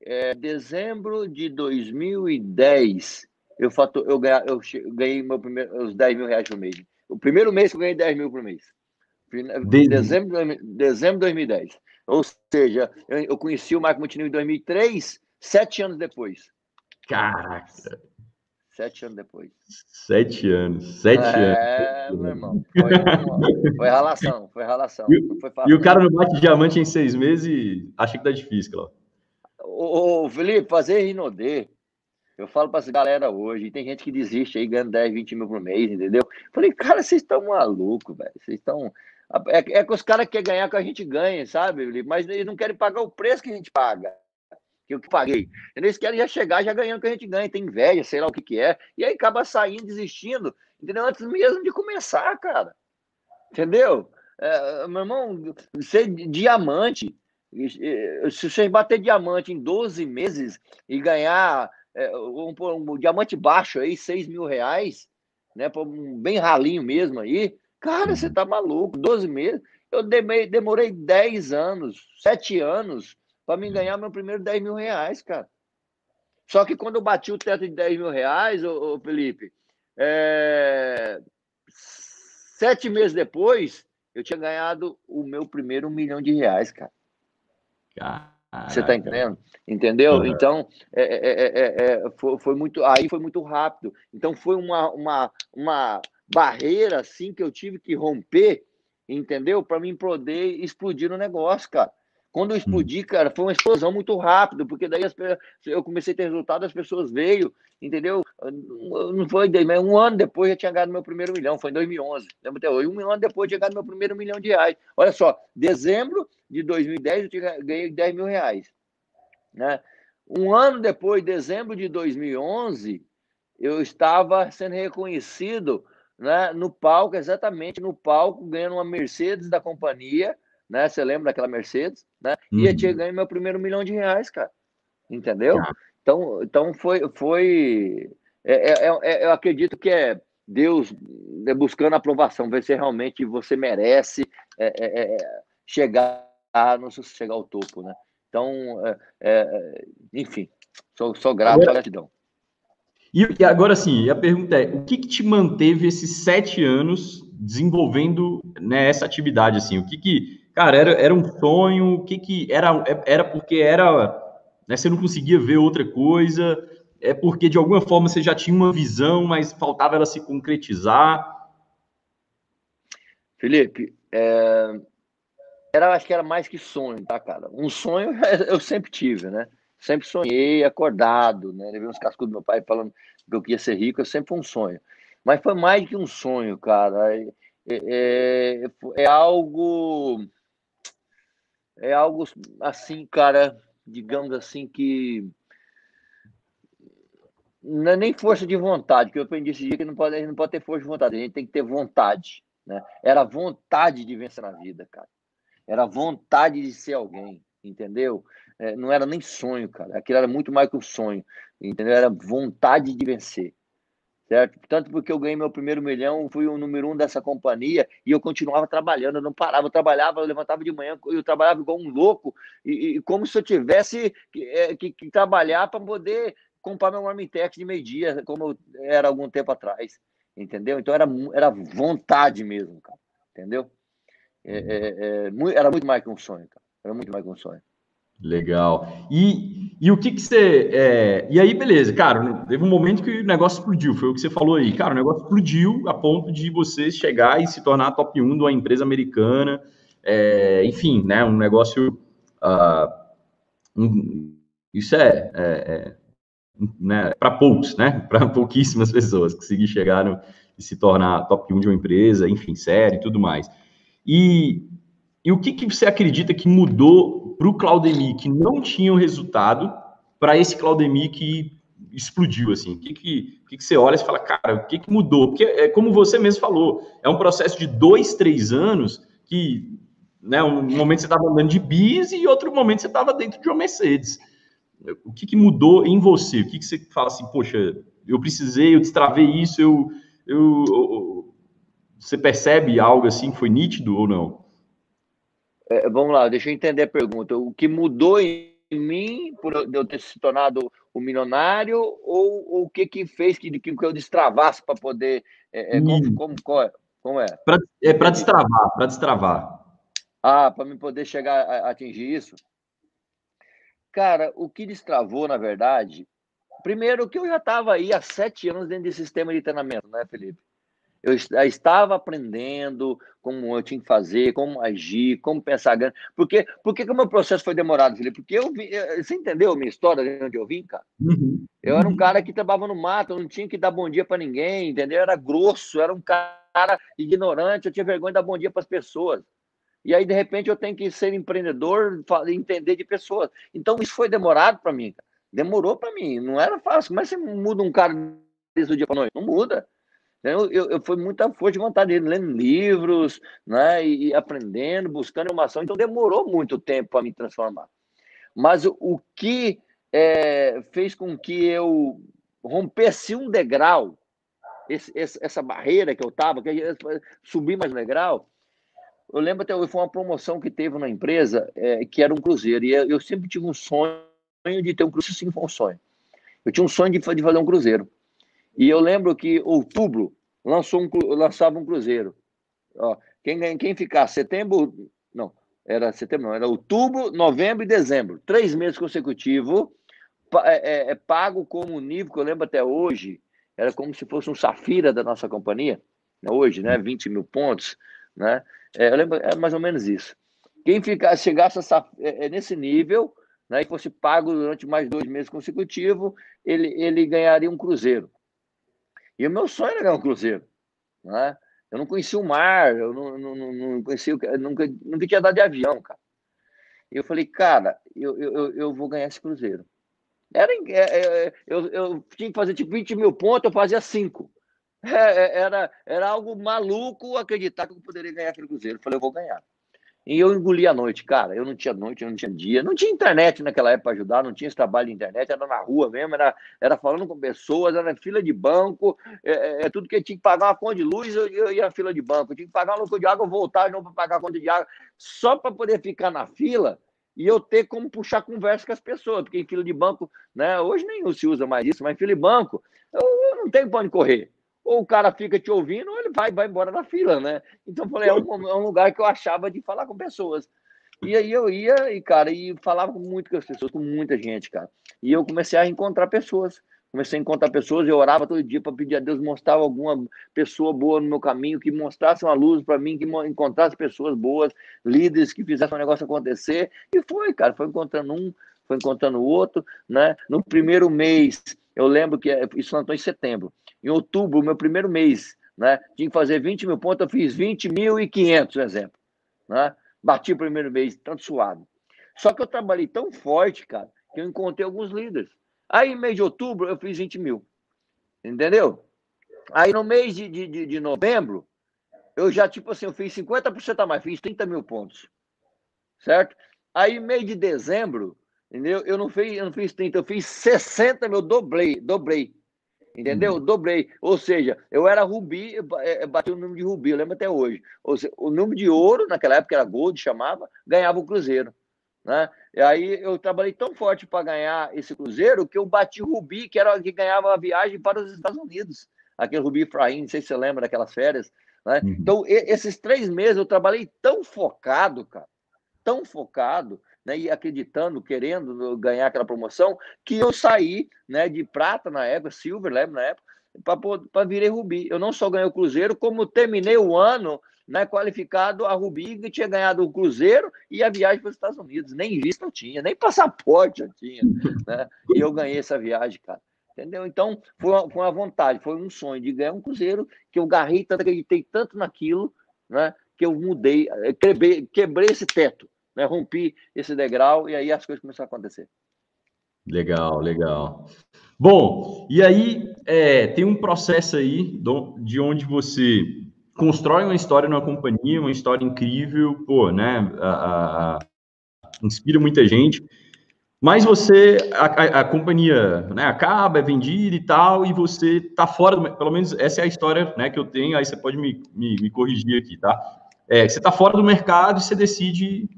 É, dezembro de 2010, eu, fator, eu, ganhei, eu ganhei meu primeiro, os 10 mil reais por mês. O primeiro mês que eu ganhei 10 mil por mês. De... Dezembro, dezembro de 2010. Ou seja, eu, eu conheci o Marco Montenegro em 2003, sete anos depois. Caraca! Sete anos depois. Sete anos, sete é, anos. É, meu irmão. Foi, uma, foi relação, foi relação. E, foi e o cara não bate diamante em seis meses e acha que tá difícil, Cláudio. Ô, ô, Felipe, fazer Rinodê. Eu falo para essa galera hoje, tem gente que desiste aí, ganhando 10, 20 mil por mês, entendeu? Falei, cara, vocês estão malucos, velho. Vocês estão. É, é que os caras querem ganhar que a gente ganha, sabe, Felipe? Mas eles não querem pagar o preço que a gente paga que eu paguei. Eles querem já chegar já ganhando o que a gente ganha, tem inveja, sei lá o que que é, e aí acaba saindo, desistindo, entendeu? Antes mesmo de começar, cara. Entendeu? É, meu irmão, ser diamante, se você bater diamante em 12 meses e ganhar é, um, um, um, diamante baixo aí, 6 mil reais, né, um bem ralinho mesmo aí, cara, você tá maluco, 12 meses. Eu demorei, demorei 10 anos, 7 anos para me ganhar meu primeiro 10 mil reais, cara. Só que quando eu bati o teto de 10 mil reais, ô, ô Felipe, é... sete meses depois, eu tinha ganhado o meu primeiro milhão de reais, cara. Caraca. Você tá entendendo? Entendeu? Uhum. Então, é, é, é, foi, foi, muito. Aí foi muito rápido. Então, foi uma, uma, uma barreira assim que eu tive que romper, entendeu? Para mim poder explodir no negócio, cara. Quando eu hum. explodi, cara, foi uma explosão muito rápido, porque daí as, eu comecei a ter resultado, as pessoas veio, entendeu? Não foi mas um ano depois eu tinha ganhado meu primeiro milhão, foi em 2011. Lembra até hoje? Um ano depois eu tinha ganhado meu primeiro milhão de reais. Olha só, dezembro de 2010 eu tinha, ganhei 10 mil reais. Né? Um ano depois, dezembro de 2011, eu estava sendo reconhecido né, no palco, exatamente no palco, ganhando uma Mercedes da companhia, né? Você lembra daquela Mercedes, né? Uhum. E eu tinha ganho meu primeiro milhão de reais, cara. Entendeu? Ah. Então, então foi, foi é, é, é, é, eu acredito que é Deus né, buscando aprovação, ver se realmente você merece é, é, chegar, no, chegar ao topo, né? Então, enfim, sou, sou grato à gratidão. E, e, agora sim, a pergunta é: o que, que te manteve esses sete anos desenvolvendo né, essa atividade? Assim, o que, que Cara, era, era um sonho, o que que era? Era porque era, né, você não conseguia ver outra coisa, é porque de alguma forma você já tinha uma visão, mas faltava ela se concretizar. Felipe, é... era, acho que era mais que sonho, tá, cara? Um sonho <laughs> eu sempre tive, né? Sempre sonhei acordado, né? Levei uns cascudos do meu pai falando que eu queria ser rico, é sempre um sonho. Mas foi mais que um sonho, cara. É, é, é algo é algo assim, cara, digamos assim, que não é nem força de vontade, que eu aprendi esse dia que não pode, a gente não pode ter força de vontade, a gente tem que ter vontade, né? Era vontade de vencer na vida, cara. Era vontade de ser alguém, entendeu? É, não era nem sonho, cara. Aquilo era muito mais que um sonho, entendeu? Era vontade de vencer certo? Tanto porque eu ganhei meu primeiro milhão, fui o número um dessa companhia e eu continuava trabalhando, eu não parava, eu trabalhava, eu levantava de manhã, eu trabalhava igual um louco, e, e como se eu tivesse que, é, que, que trabalhar para poder comprar meu Marmitex de meio-dia, como era algum tempo atrás, entendeu? Então era, era vontade mesmo, cara, entendeu? É, é, é era muito mais que um sonho, cara, era muito mais que um sonho. Legal. E, e o que que você. É... E aí, beleza, cara, teve um momento que o negócio explodiu, foi o que você falou aí. Cara, o negócio explodiu a ponto de você chegar e se tornar top 1 de uma empresa americana. É... Enfim, né? Um negócio. Uh... Um... Isso é. é, é né, para poucos, né? <laughs> Para pouquíssimas pessoas conseguir chegar no... e se tornar top 1 de uma empresa, enfim, série e tudo mais. E, e o que, que você acredita que mudou para o Claudemir que não tinha o resultado para esse Claudemir que explodiu, assim? O que, que, que, que você olha e fala, cara, o que, que mudou? Porque é como você mesmo falou, é um processo de dois, três anos que, né, um momento você estava andando de bis e outro momento você estava dentro de uma Mercedes. O que, que mudou em você? O que, que você fala assim, poxa, eu precisei, eu destravei isso, eu, eu, eu você percebe algo assim que foi nítido ou não? É, vamos lá, deixa eu entender a pergunta. O que mudou em mim por eu ter se tornado o milionário ou, ou o que que fez que, que eu destravasse para poder é, é, como, como, como, é? Como é? Pra, é para destravar, para destravar. Ah, para me poder chegar a, a atingir isso. Cara, o que destravou, na verdade, primeiro que eu já estava aí há sete anos dentro desse sistema de treinamento, né, Felipe? Eu estava aprendendo como eu tinha que fazer, como agir, como pensar grande. Por, quê? Por que, que o meu processo foi demorado, Felipe? Porque eu vi, você entendeu a minha história de onde eu vim, cara? Uhum. Eu era um cara que trabalhava no mato, eu não tinha que dar bom dia para ninguém, entendeu? Eu era grosso, era um cara ignorante, eu tinha vergonha de dar bom dia para as pessoas. E aí, de repente, eu tenho que ser empreendedor, entender de pessoas. Então, isso foi demorado para mim. Cara. Demorou para mim, não era fácil. Mas você muda um cara desde o dia para noite? Não muda. Eu, eu, eu fui muita força de vontade, lendo livros, né, e, e aprendendo, buscando informação. Então demorou muito tempo para me transformar. Mas o, o que é, fez com que eu rompesse um degrau, esse, essa barreira que eu estava, que subi mais um degrau, eu lembro até foi uma promoção que teve na empresa, é, que era um cruzeiro, e eu sempre tive um sonho de ter um cruzeiro, sim, foi um sonho. Eu tinha um sonho de, de fazer um cruzeiro. E eu lembro que outubro lançou um, lançava um cruzeiro. Ó, quem, quem ficar setembro, não, era setembro, não, era outubro, novembro e dezembro, três meses consecutivos, é, é, é pago como nível, que eu lembro até hoje, era como se fosse um Safira da nossa companhia, né, hoje, né, 20 mil pontos, né, é, eu lembro, é mais ou menos isso. Quem ficar, chegasse essa, é, é, nesse nível, né, e fosse pago durante mais dois meses consecutivos, ele, ele ganharia um cruzeiro. E o meu sonho era ganhar um cruzeiro. Né? Eu não conhecia o mar, eu não, não, não, conhecia, nunca, nunca tinha dado de avião, cara. E eu falei, cara, eu, eu, eu vou ganhar esse cruzeiro. Era, é, é, eu, eu tinha que fazer tipo 20 mil pontos, eu fazia 5. É, é, era, era algo maluco acreditar que eu poderia ganhar aquele cruzeiro. Eu falei, eu vou ganhar. E eu engoli a noite, cara. Eu não tinha noite, eu não tinha dia, não tinha internet naquela época para ajudar, não tinha esse trabalho de internet, era na rua mesmo, era, era falando com pessoas, era fila de banco, é, é, é tudo que eu tinha que pagar uma conta de luz, eu, eu ia na fila de banco, eu tinha que pagar uma conta de água, eu voltar não para pagar a conta de água, só para poder ficar na fila e eu ter como puxar conversa com as pessoas, porque em fila de banco, né, hoje nem se usa mais isso, mas em fila de banco, eu, eu não tenho para onde correr ou o cara fica te ouvindo, ou ele vai, vai embora da fila, né? Então eu falei, é um, é um, lugar que eu achava de falar com pessoas. E aí eu ia, e, cara, e falava muito com as pessoas, com muita gente, cara. E eu comecei a encontrar pessoas. Comecei a encontrar pessoas, eu orava todo dia para pedir a Deus mostrar alguma pessoa boa no meu caminho, que mostrasse uma luz para mim, que encontrasse pessoas boas, líderes que fizessem o negócio acontecer. E foi, cara, foi encontrando um, foi encontrando o outro, né? No primeiro mês, eu lembro que isso não em setembro. Em outubro, meu primeiro mês, né? Tinha que fazer 20 mil pontos, eu fiz 20.500, exemplo. Né? Bati o primeiro mês, tanto suado. Só que eu trabalhei tão forte, cara, que eu encontrei alguns líderes. Aí, mês de outubro, eu fiz 20 mil. Entendeu? Aí, no mês de, de, de novembro, eu já, tipo assim, eu fiz 50% a mais, fiz 30 mil pontos. Certo? Aí, mês de dezembro, entendeu? Eu não fiz, eu não fiz 30, eu fiz 60 mil, dobrei, dobrei. Entendeu? Uhum. Dobrei. Ou seja, eu era rubi, é, é, bati o número de rubi, eu lembro até hoje. Ou seja, o número de ouro, naquela época era gold, chamava, ganhava o cruzeiro. Né? E aí eu trabalhei tão forte para ganhar esse cruzeiro que eu bati o rubi, que era o que ganhava a viagem para os Estados Unidos. Aquele rubi Fraim, não sei se você lembra daquelas férias. Né? Uhum. Então, esses três meses eu trabalhei tão focado, cara, tão focado, né, e acreditando, querendo ganhar aquela promoção, que eu saí né, de prata na época, silver, lembro na época, para virei rubi. Eu não só ganhei o Cruzeiro, como terminei o ano né, qualificado a Rubi, que tinha ganhado o Cruzeiro e a viagem para os Estados Unidos. Nem visto eu tinha, nem passaporte eu tinha. Né? E eu ganhei essa viagem, cara. Entendeu? Então, foi uma, foi uma vontade, foi um sonho de ganhar um Cruzeiro, que eu garrei tanto, acreditei tanto naquilo, né, que eu mudei, eh, quebrei, quebrei esse teto né? rompi esse degrau e aí as coisas começaram a acontecer. Legal, legal. Bom, e aí é, tem um processo aí de onde você constrói uma história numa companhia, uma história incrível, pô, né? A, a, a, inspira muita gente. Mas você, a, companhia né, acaba, é vendida e tal, e você tá fora. Pelo menos essa é a história né, que eu tenho, aí você pode me, me, me corrigir aqui, tá? É, você está fora do mercado e você decide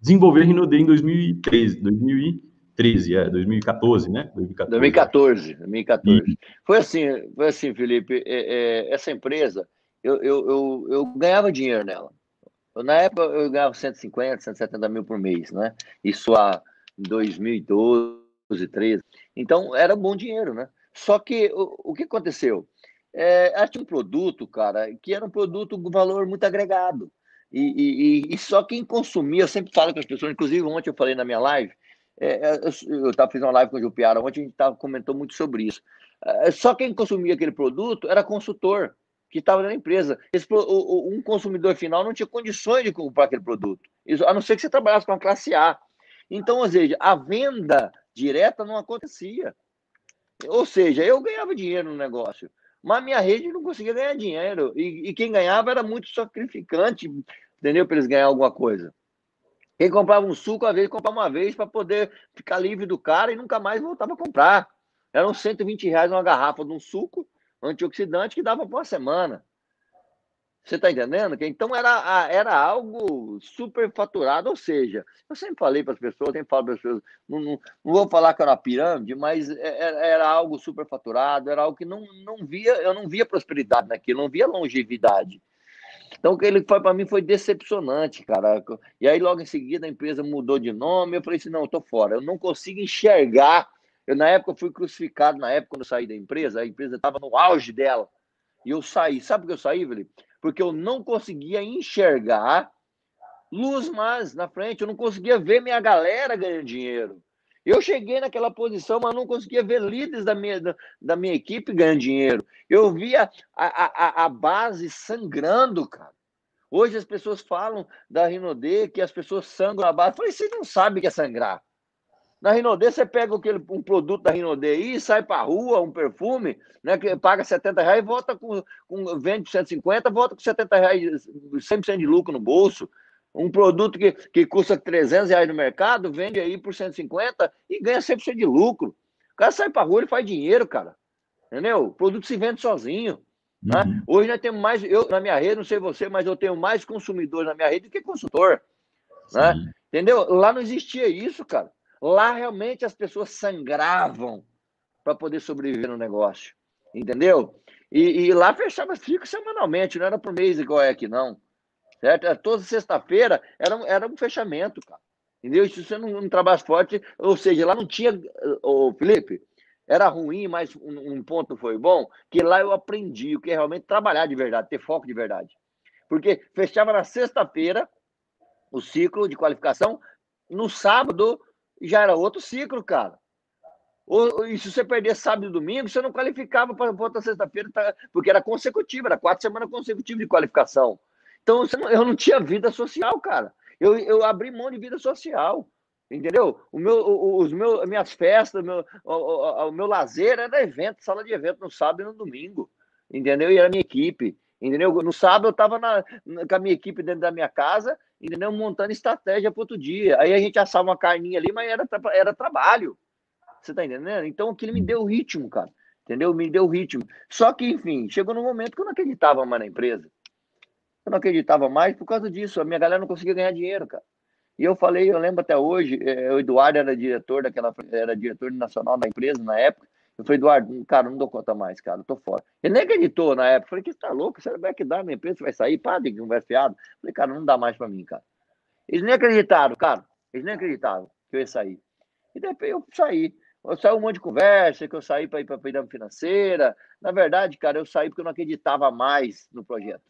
desenvolver Rinode em 2013, 2013, é, 2014, né? 2014. 2014, 2014. Foi assim, foi assim, Felipe, é, é, essa empresa, eu, eu, eu, eu, ganhava dinheiro nela. Na época eu ganhava 150, 170 mil por mês, né? Isso há 2012, 2013. Então era bom dinheiro, né? Só que o, o que aconteceu? É, tinha um produto, cara, que era um produto com valor muito agregado. E, e, e, só quem consumia, eu sempre falo com as pessoas, inclusive ontem eu falei na minha live, é, é eu estava fazendo uma live com o Jupiara, ontem a gente tava, comentou muito sobre isso. É, só quem consumia aquele produto era consultor, que estava na empresa. Esse, o, um consumidor final não tinha condições de comprar aquele produto, isso, a não ser que você trabalhasse com a classe A. Então, ou seja, a venda direta não acontecia. Ou seja, eu ganhava dinheiro no negócio, mas minha rede não conseguia ganhar dinheiro. E, e quem ganhava era muito sacrificante, entendeu? Para eles ganhar alguma coisa. Quem comprava um suco, às vezes comprava uma vez para poder ficar livre do cara e nunca mais voltava a comprar. Eram 120 reais uma garrafa de um suco antioxidante que dava por uma semana. Você está entendendo? Então era, era algo superfaturado, ou seja, eu sempre falei para as pessoas, sempre falo para as pessoas, não, não, não, vou falar que era uma pirâmide, mas era, é, é, era algo superfaturado, era algo que não, não via, eu não via prosperidade naquilo, não via longevidade. Então, ele foi para mim foi decepcionante, cara. E aí, logo em seguida, a empresa mudou de nome. Eu falei assim: não, eu tô fora. Eu não consigo enxergar. Eu, na época, fui crucificado. Na época, quando eu saí da empresa, a empresa estava no auge dela. E eu saí. Sabe por que eu saí, Felipe? Porque eu não conseguia enxergar luz mais na frente. Eu não conseguia ver minha galera ganhando dinheiro. Eu cheguei naquela posição, mas não conseguia ver líderes da minha, da, da minha equipe ganhando dinheiro. Eu via a, a, a base sangrando, cara. Hoje as pessoas falam da Rinodê que as pessoas sangram a base. Eu falei, você não sabe o que é sangrar. Na Rinodê, você pega aquele, um produto da Rinodê aí, sai para rua, um perfume, né, que paga 70 reais e volta com, com vende por 150, volta com 70 reais, 100% de lucro no bolso. Um produto que, que custa 300 reais no mercado, vende aí por 150 e ganha 100% de lucro. O cara sai para rua e faz dinheiro, cara. Entendeu? O produto se vende sozinho. Né? Uhum. Hoje nós temos mais, eu na minha rede, não sei você, mas eu tenho mais consumidores na minha rede do que consultor. Né? Entendeu? Lá não existia isso, cara. Lá realmente as pessoas sangravam para poder sobreviver no negócio. Entendeu? E, e lá fechava ciclo semanalmente, não era por mês igual é aqui, não. Certo? Toda sexta-feira era, era um fechamento, cara. Entendeu? Se você não, não trabalha forte, ou seja, lá não tinha. Ô, Felipe, era ruim, mas um, um, ponto foi bom, que lá eu aprendi o que é realmente trabalhar de verdade, ter foco de verdade. Porque fechava na sexta-feira o ciclo de qualificação, no sábado já era outro ciclo, cara. Ou, e se você perder sábado e domingo, você não qualificava para outra sexta-feira, tá? porque era consecutiva, era quatro semanas consecutivas de qualificação. Então, eu não tinha vida social, cara. Eu, eu abri mão de vida social. Entendeu? O meu, os meus, minhas festas, meu, o, o, o meu lazer era evento, sala de evento no sábado e no domingo. Entendeu? E era minha equipe. Entendeu? No sábado eu estava com a minha equipe dentro da minha casa, entendeu? Montando estratégia para outro dia. Aí a gente assava uma carninha ali, mas era, era trabalho. Você tá entendendo? Então aquilo me deu ritmo, cara. Entendeu? Me deu ritmo. Só que, enfim, chegou no momento que eu não acreditava mais na empresa. Eu não acreditava mais por causa disso. A minha galera não conseguia ganhar dinheiro, cara. E eu falei, eu lembro até hoje, é, o Eduardo era diretor daquela, era diretor nacional da empresa na época. Eu falei, Eduardo, cara, não dou conta mais, cara, eu tô fora. Ele nem acreditou na época. Eu falei, que tá louco? Vai que dá minha empresa, vai sair, tem que conversa fiado. Eu falei, cara, não dá mais para mim, cara. Eles nem acreditaram, cara. Eles nem acreditaram que eu ia sair. E depois eu saí. Eu saí um monte de conversa, que eu saí para ir para a pirâmide financeira. Na verdade, cara, eu saí porque eu não acreditava mais no projeto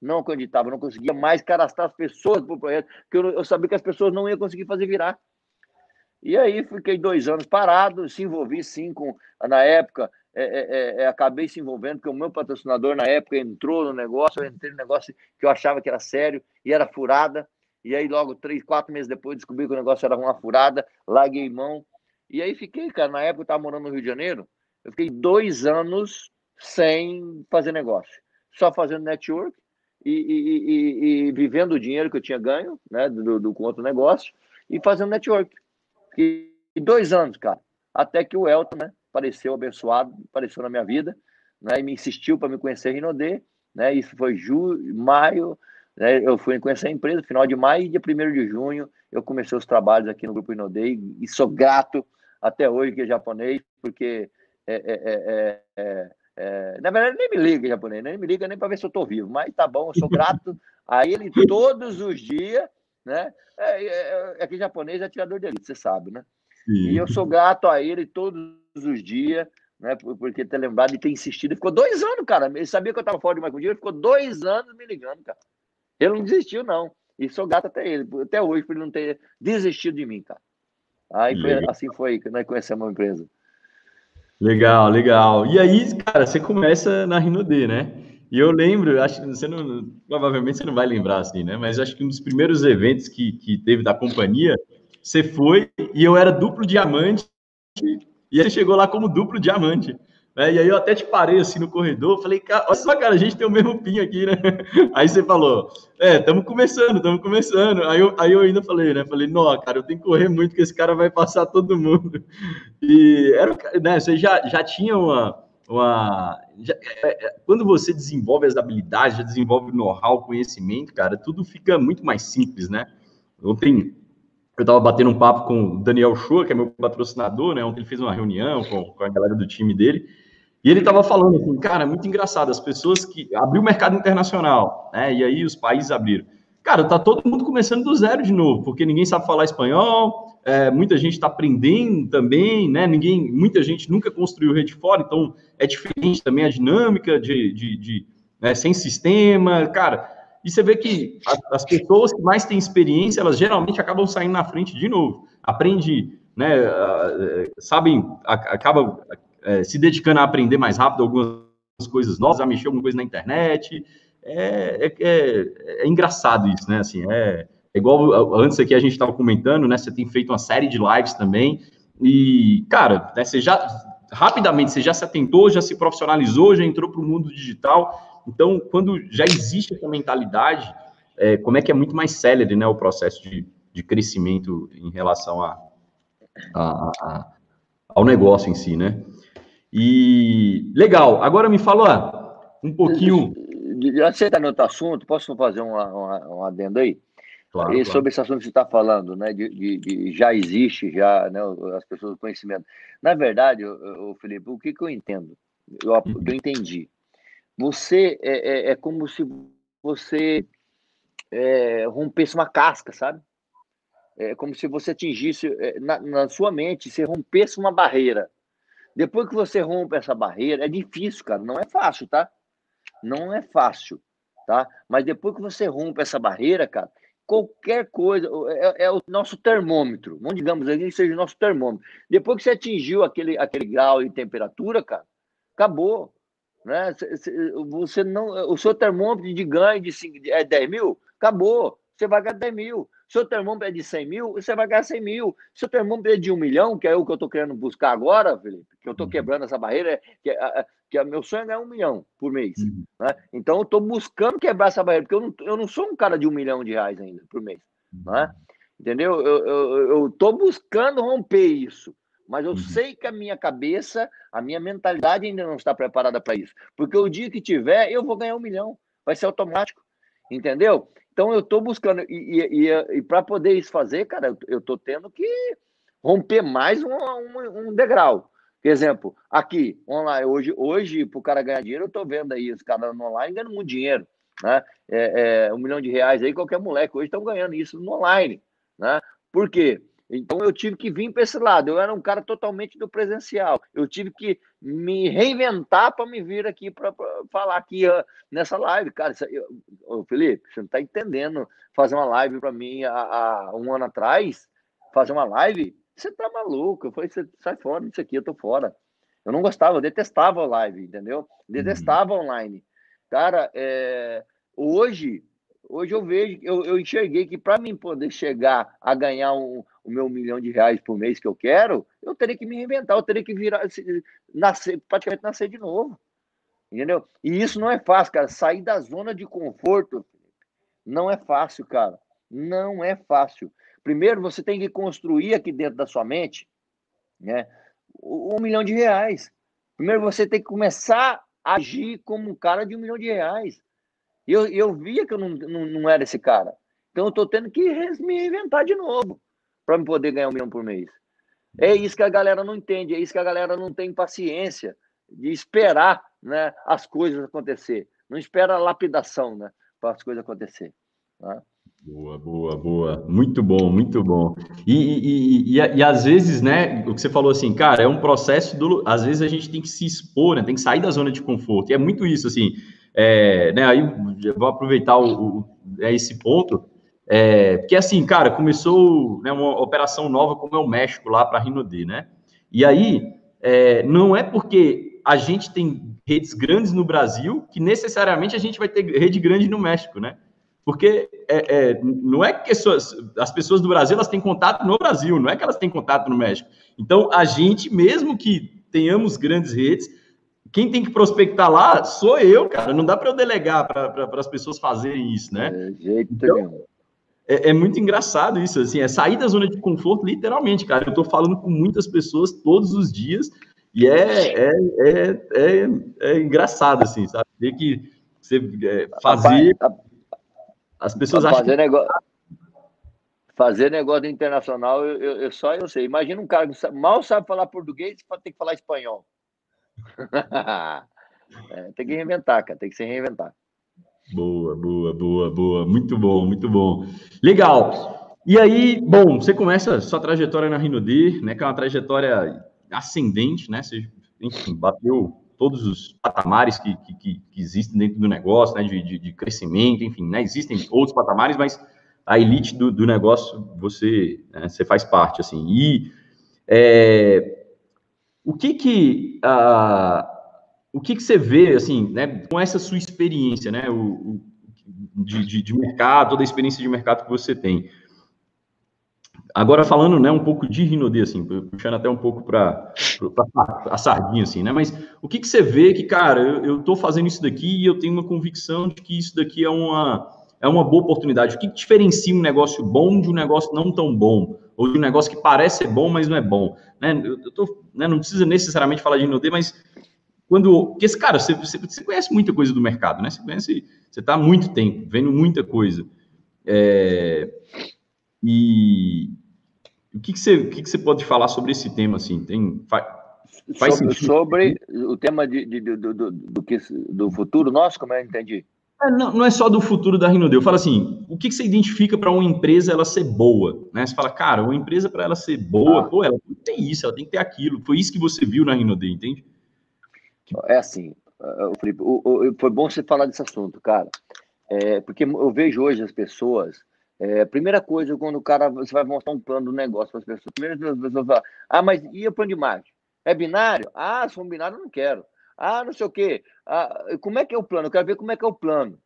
não acreditava, não conseguia mais cadastrar as pessoas para o projeto, porque eu, eu, sabia que as pessoas não iam conseguir fazer virar. E aí fiquei dois anos parado, se envolvi sim com, na época, é, é, é, é, acabei se envolvendo, porque o meu patrocinador na época entrou no negócio, eu entrei no negócio que eu achava que era sério e era furada, e aí logo três, quatro meses depois descobri que o negócio era uma furada, larguei mão, e aí fiquei, cara, na época eu estava morando no Rio de Janeiro, eu fiquei dois anos sem fazer negócio, só fazendo network, e, e, e, e, vivendo o dinheiro que eu tinha ganho, né, do, do, com outro negócio, e fazendo network. E, dois anos, cara, até que o Elton, né, apareceu abençoado, apareceu na minha vida, né, e me insistiu para me conhecer Rinodê, né, isso foi julho, maio, né, eu fui conhecer a empresa, final de maio, e dia 1 de junho eu comecei os trabalhos aqui no Grupo Rinodê, e sou grato até hoje que é japonês, porque é, é, é, é é, na verdade, nem me liga japonês, nem me liga nem para ver se eu estou vivo, mas tá bom, eu sou grato a ele todos os dias, né? É, é, é que japonês é tirador de elite, você sabe, né? Sim. E eu sou grato a ele todos os dias, né? Porque ter lembrado e ter insistido. Ele ficou dois anos, cara. Ele sabia que eu estava fora de mais com dia, ele ficou dois anos me ligando, cara. Ele não desistiu, não. E sou grato até ele, até hoje, por ele não ter desistido de mim, cara. Aí foi, assim foi que nós conhecemos a empresa. Legal, legal. E aí, cara, você começa na Rinode, né? E eu lembro, acho que você não, provavelmente você não vai lembrar assim, né? Mas acho que um dos primeiros eventos que, que teve da companhia, você foi e eu era duplo diamante e você chegou lá como duplo diamante. Né? E aí eu até te parei assim no corredor, falei, cara, olha só, cara, a gente tem o mesmo PIN aqui, né? <laughs> Aí você falou, é, estamos começando, estamos começando. Aí eu, aí eu ainda falei, né? Falei, não, cara, eu tenho que correr muito, que esse cara vai passar todo mundo. <laughs> E era, né, você já, já tinha uma, uma já, é, é, quando você desenvolve as habilidades, já desenvolve o know-how, conhecimento, cara, tudo fica muito mais simples, né? Ontem eu estava batendo um papo com o Daniel Shoa, que é meu patrocinador, né? Ontem ele fez uma reunião com, com a galera do time dele, e ele estava falando assim, cara, muito engraçado, as pessoas que abriu o mercado internacional, né? E aí os países abriram. Cara, tá todo mundo começando do zero de novo, porque ninguém sabe falar espanhol, é, muita gente está aprendendo também, né? Ninguém, muita gente nunca construiu rede fora, então é diferente também a dinâmica de, de, de né, sem sistema, cara. E você vê que as pessoas que mais têm experiência, elas geralmente acabam saindo na frente de novo. Aprende, né? Sabem, acaba é, se dedicando a aprender mais rápido algumas coisas novas, a mexer alguma coisa na internet. É, é, é, é engraçado isso, né? Assim, é, é igual antes aqui a gente estava comentando, né? Você tem feito uma série de lives também. E, cara, né, você já rapidamente você já se atentou, já se profissionalizou, já entrou para o mundo digital então, quando já existe essa mentalidade, é, como é que é muito mais célere né, o processo de, de crescimento em relação a, a, a, ao negócio em si, né? E legal, agora me fala um pouquinho. Já que você está no outro assunto, posso fazer um, adendo aí? Claro, e sobre esse assunto que você está falando, né, de, de, de, já existe, já, né, as pessoas do conhecimento. Na verdade, o, Felipe, o que, que eu entendo? Eu, uhum. eu entendi você é, é, é como se você é, rompesse uma casca, sabe? É como se você atingisse, é, na, na, sua mente, você rompesse uma barreira. Depois que você rompe essa barreira, é difícil, cara, não é fácil, tá? Não é fácil, tá? Mas depois que você rompe essa barreira, cara, qualquer coisa, é, é o nosso termômetro, não digamos assim, seja o nosso termômetro. Depois que você atingiu aquele, aquele grau de temperatura, cara, acabou. Né? Você não, o seu termômetro de ganho de 5, é 10 mil, acabou. Você vai ganhar 10 mil. Seu termômetro é de 100 mil, você vai ganhar 100 mil. Seu termômetro é de 1 milhão, que é o que eu estou querendo buscar agora, Felipe, que eu estou uhum. quebrando essa barreira, que, é, que é, meu sonho é ganhar 1 milhão por mês. Uhum. Né? Então, eu estou buscando quebrar essa barreira, porque eu não, eu não sou um cara de 1 milhão de reais ainda por mês. Né? Uhum. Entendeu? Eu estou buscando romper isso. Mas eu uhum. sei que a minha cabeça, a minha mentalidade ainda não está preparada para isso. Porque o dia que tiver, eu vou ganhar um milhão. Vai ser automático. Entendeu? Então eu estou buscando. E, e, e, e para poder isso fazer, cara, eu estou tendo que romper mais um, um, um, degrau. Por exemplo, aqui, online, hoje, hoje para o cara ganhar dinheiro, eu estou vendo aí os caras no online ganhando muito dinheiro. Né? É, é, um milhão de reais aí, qualquer moleque hoje estão ganhando isso no online. Né? Por quê? Então eu tive que vir para esse lado. Eu era um cara totalmente do presencial. Eu tive que me reinventar para me vir aqui para falar aqui uh, nessa live, cara. Isso, eu, ô, Felipe, você não está entendendo fazer uma live para mim há, há, um ano atrás? Fazer uma live? Você tá maluco? Eu falei, você sai fora disso aqui, eu tô fora. Eu não gostava, eu detestava a live, entendeu? Detestava uhum. online. Cara, é, hoje Hoje eu vejo, eu, eu enxerguei que para mim poder chegar a ganhar um, o meu milhão de reais por mês que eu quero, eu teria que me reinventar, eu teria que virar, nascer, praticamente nascer de novo. Entendeu? E isso não é fácil, cara. Sair da zona de conforto não é fácil, cara. Não é fácil. Primeiro, você tem que construir aqui dentro da sua mente né, um milhão de reais. Primeiro, você tem que começar a agir como um cara de um milhão de reais. E eu, eu via que eu não, não, não era esse cara. Então eu estou tendo que me reinventar de novo para me poder ganhar um milhão por mês. É isso que a galera não entende, é isso que a galera não tem paciência de esperar né, as coisas acontecer. Não espera a lapidação né, para as coisas acontecer. Né? Boa, boa, boa. Muito bom, muito bom. E, e, e, e, às vezes, né, o que você falou assim, cara, é um processo do. Às vezes a gente tem que se expor, né, tem que sair da zona de conforto. E é muito isso, assim. É, né, aí vou aproveitar o, o, é esse ponto, é, porque assim, cara, começou né, uma operação nova como é o México lá para a Rinode, né? E aí, é, não é porque a gente tem redes grandes no Brasil que necessariamente a gente vai ter rede grande no México, né? Porque é, é, não é que as, as pessoas do Brasil elas têm contato no Brasil, não é que elas têm contato no México. Então, a gente, mesmo que tenhamos grandes redes, quem tem que prospectar lá sou eu, cara. Não dá para eu delegar para as pessoas fazerem isso, né? É, jeito então, é, é, muito engraçado isso, assim, é sair da zona de conforto, literalmente, cara. Eu estou falando com muitas pessoas todos os dias E é, é, é, é, é engraçado, assim, sabe? Ter que você é, fazer. As pessoas acham. Fazer, negócio, fazer negócio internacional, eu, eu, eu, só eu sei. Imagina um cara que mal sabe falar português e tem que falar espanhol. <laughs> é, tem que reinventar, cara, tem que se reinventar. Boa, boa, boa, boa. Muito bom, muito bom. Legal. E aí, bom, você começa sua trajetória na D, né? Que é uma trajetória ascendente, né? Você, enfim, bateu todos os patamares que, que, que existem dentro do negócio, né? De, de, de, crescimento, enfim, né? Existem outros patamares, mas a elite do, do negócio você, né? você faz parte, assim. E é, o que que uh, o que, que você vê, assim, né, com essa sua experiência, né, o, o de, de, de, mercado, toda a experiência de mercado que você tem. Agora falando, né, um pouco de Rinodê, assim, puxando até um pouco para a sardinha, assim, né, mas o que, que você vê que, cara, eu estou fazendo isso daqui e eu tenho uma convicção de que isso daqui é uma, é uma boa oportunidade. O que, que diferencia um negócio bom de um negócio não tão bom? Ou de um negócio que parece ser bom, mas não é bom? Né? Eu tô, né, não precisa necessariamente falar de Rinodê, mas quando. Porque, esse cara, você, você, você, conhece muita coisa do mercado, né? Você conhece. Você está há muito tempo vendo muita coisa. É, e o que, que, você, o que, que você pode falar sobre esse tema, assim? Tem, faz, faz sobre, sobre o tema de, de, do, do, do, que, do futuro nosso, como eu entendi? É, não, não, é só do futuro da Rinodeu. Fala assim, o que, que você identifica para uma empresa ela ser boa? Né? Você fala, cara, uma empresa para ela ser boa, ah. pô, ela tem que ter isso, ela tem que ter aquilo. Foi isso que você viu na Rinodeu, entende? É assim, Felipe, foi bom você falar desse assunto, cara. É, porque eu vejo hoje as pessoas. É, primeira coisa, quando o cara você vai mostrar um plano do negócio para as pessoas, primeiro as pessoas falam, ah, mas e o plano de marketing? É binário? Ah, se for um binário, eu não quero. Ah, não sei o quê. Ah, como é que é o plano? Eu quero ver como é que é o plano.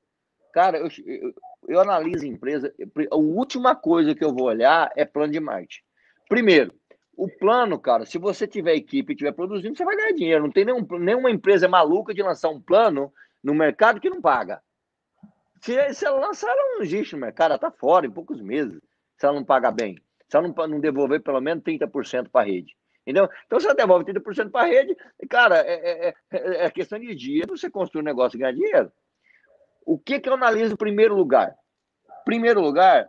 Cara, eu, eu, eu analiso empresa. A última coisa que eu vou olhar é plano de marketing. Primeiro, o plano, cara, se você tiver equipe e estiver produzindo, você vai ganhar dinheiro. Não tem nenhum, nenhuma empresa maluca de lançar um plano no mercado que não paga. Se, se ela lançar, ela não existe no mercado, ela está fora em poucos meses, se ela não paga bem. Se ela não, não devolver pelo menos 30% para a rede. Entendeu? Então, ela devolve 30% para a rede, cara, é, é, é, é, questão de dia você construir um negócio e ganhar dinheiro. O que, que eu analiso em primeiro lugar? Primeiro lugar,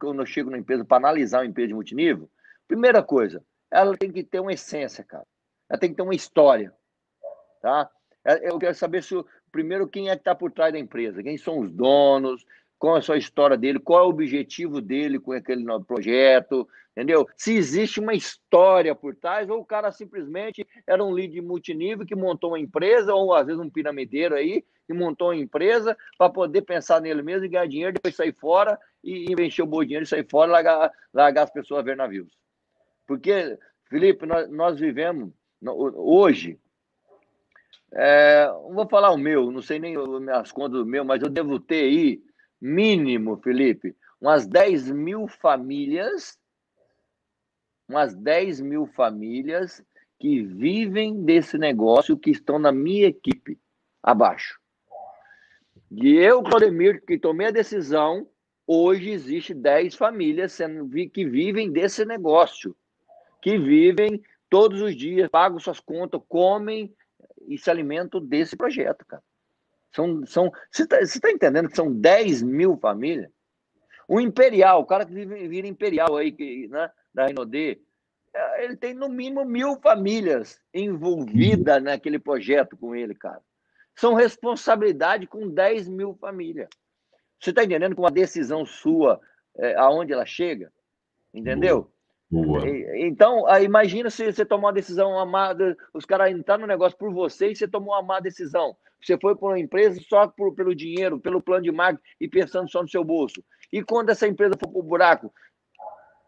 quando eu chego na empresa para analisar uma empresa de multinível, Primeira coisa, ela tem que ter uma essência, cara. Ela tem que ter uma história, tá? É, eu quero saber se, primeiro, quem é que está por trás da empresa, quem são os donos, qual é a sua história dele, qual é o objetivo dele com aquele novo projeto, entendeu? Se existe uma história por trás, ou o cara simplesmente era um lead multinível que montou uma empresa, ou às vezes um piramideiro aí, que montou uma empresa para poder pensar nele mesmo e ganhar dinheiro, depois sair fora e investir o bom dinheiro e sair fora e largar, largar as pessoas a ver navios. Porque, Felipe, nós, nós vivemos hoje. É, não vou falar o meu, não sei nem as contas do meu, mas eu devo ter aí, mínimo, Felipe, umas 10 mil famílias, umas 10 mil famílias que vivem desse negócio, que estão na minha equipe, abaixo. E eu, Claudemir, que tomei a decisão, hoje existe 10 famílias sendo, que vivem desse negócio que vivem todos os dias, pagam suas contas, comem e se alimentam desse projeto, cara. São, são, você está tá entendendo que são 10 mil famílias? O Imperial, o cara que vive, vira Imperial aí, que, né, da Renaudet, é, ele tem no mínimo mil famílias envolvidas naquele projeto com ele, cara. São responsabilidade com 10 mil famílias. Você está entendendo com uma decisão sua, é, aonde ela chega? Entendeu? Boa. Então, imagina se você tomou uma decisão amada, os caras entraram no negócio por você e você tomou uma má decisão. Você foi para uma empresa só por, pelo dinheiro, pelo plano de marketing e pensando só no seu bolso. E quando essa empresa for para o buraco,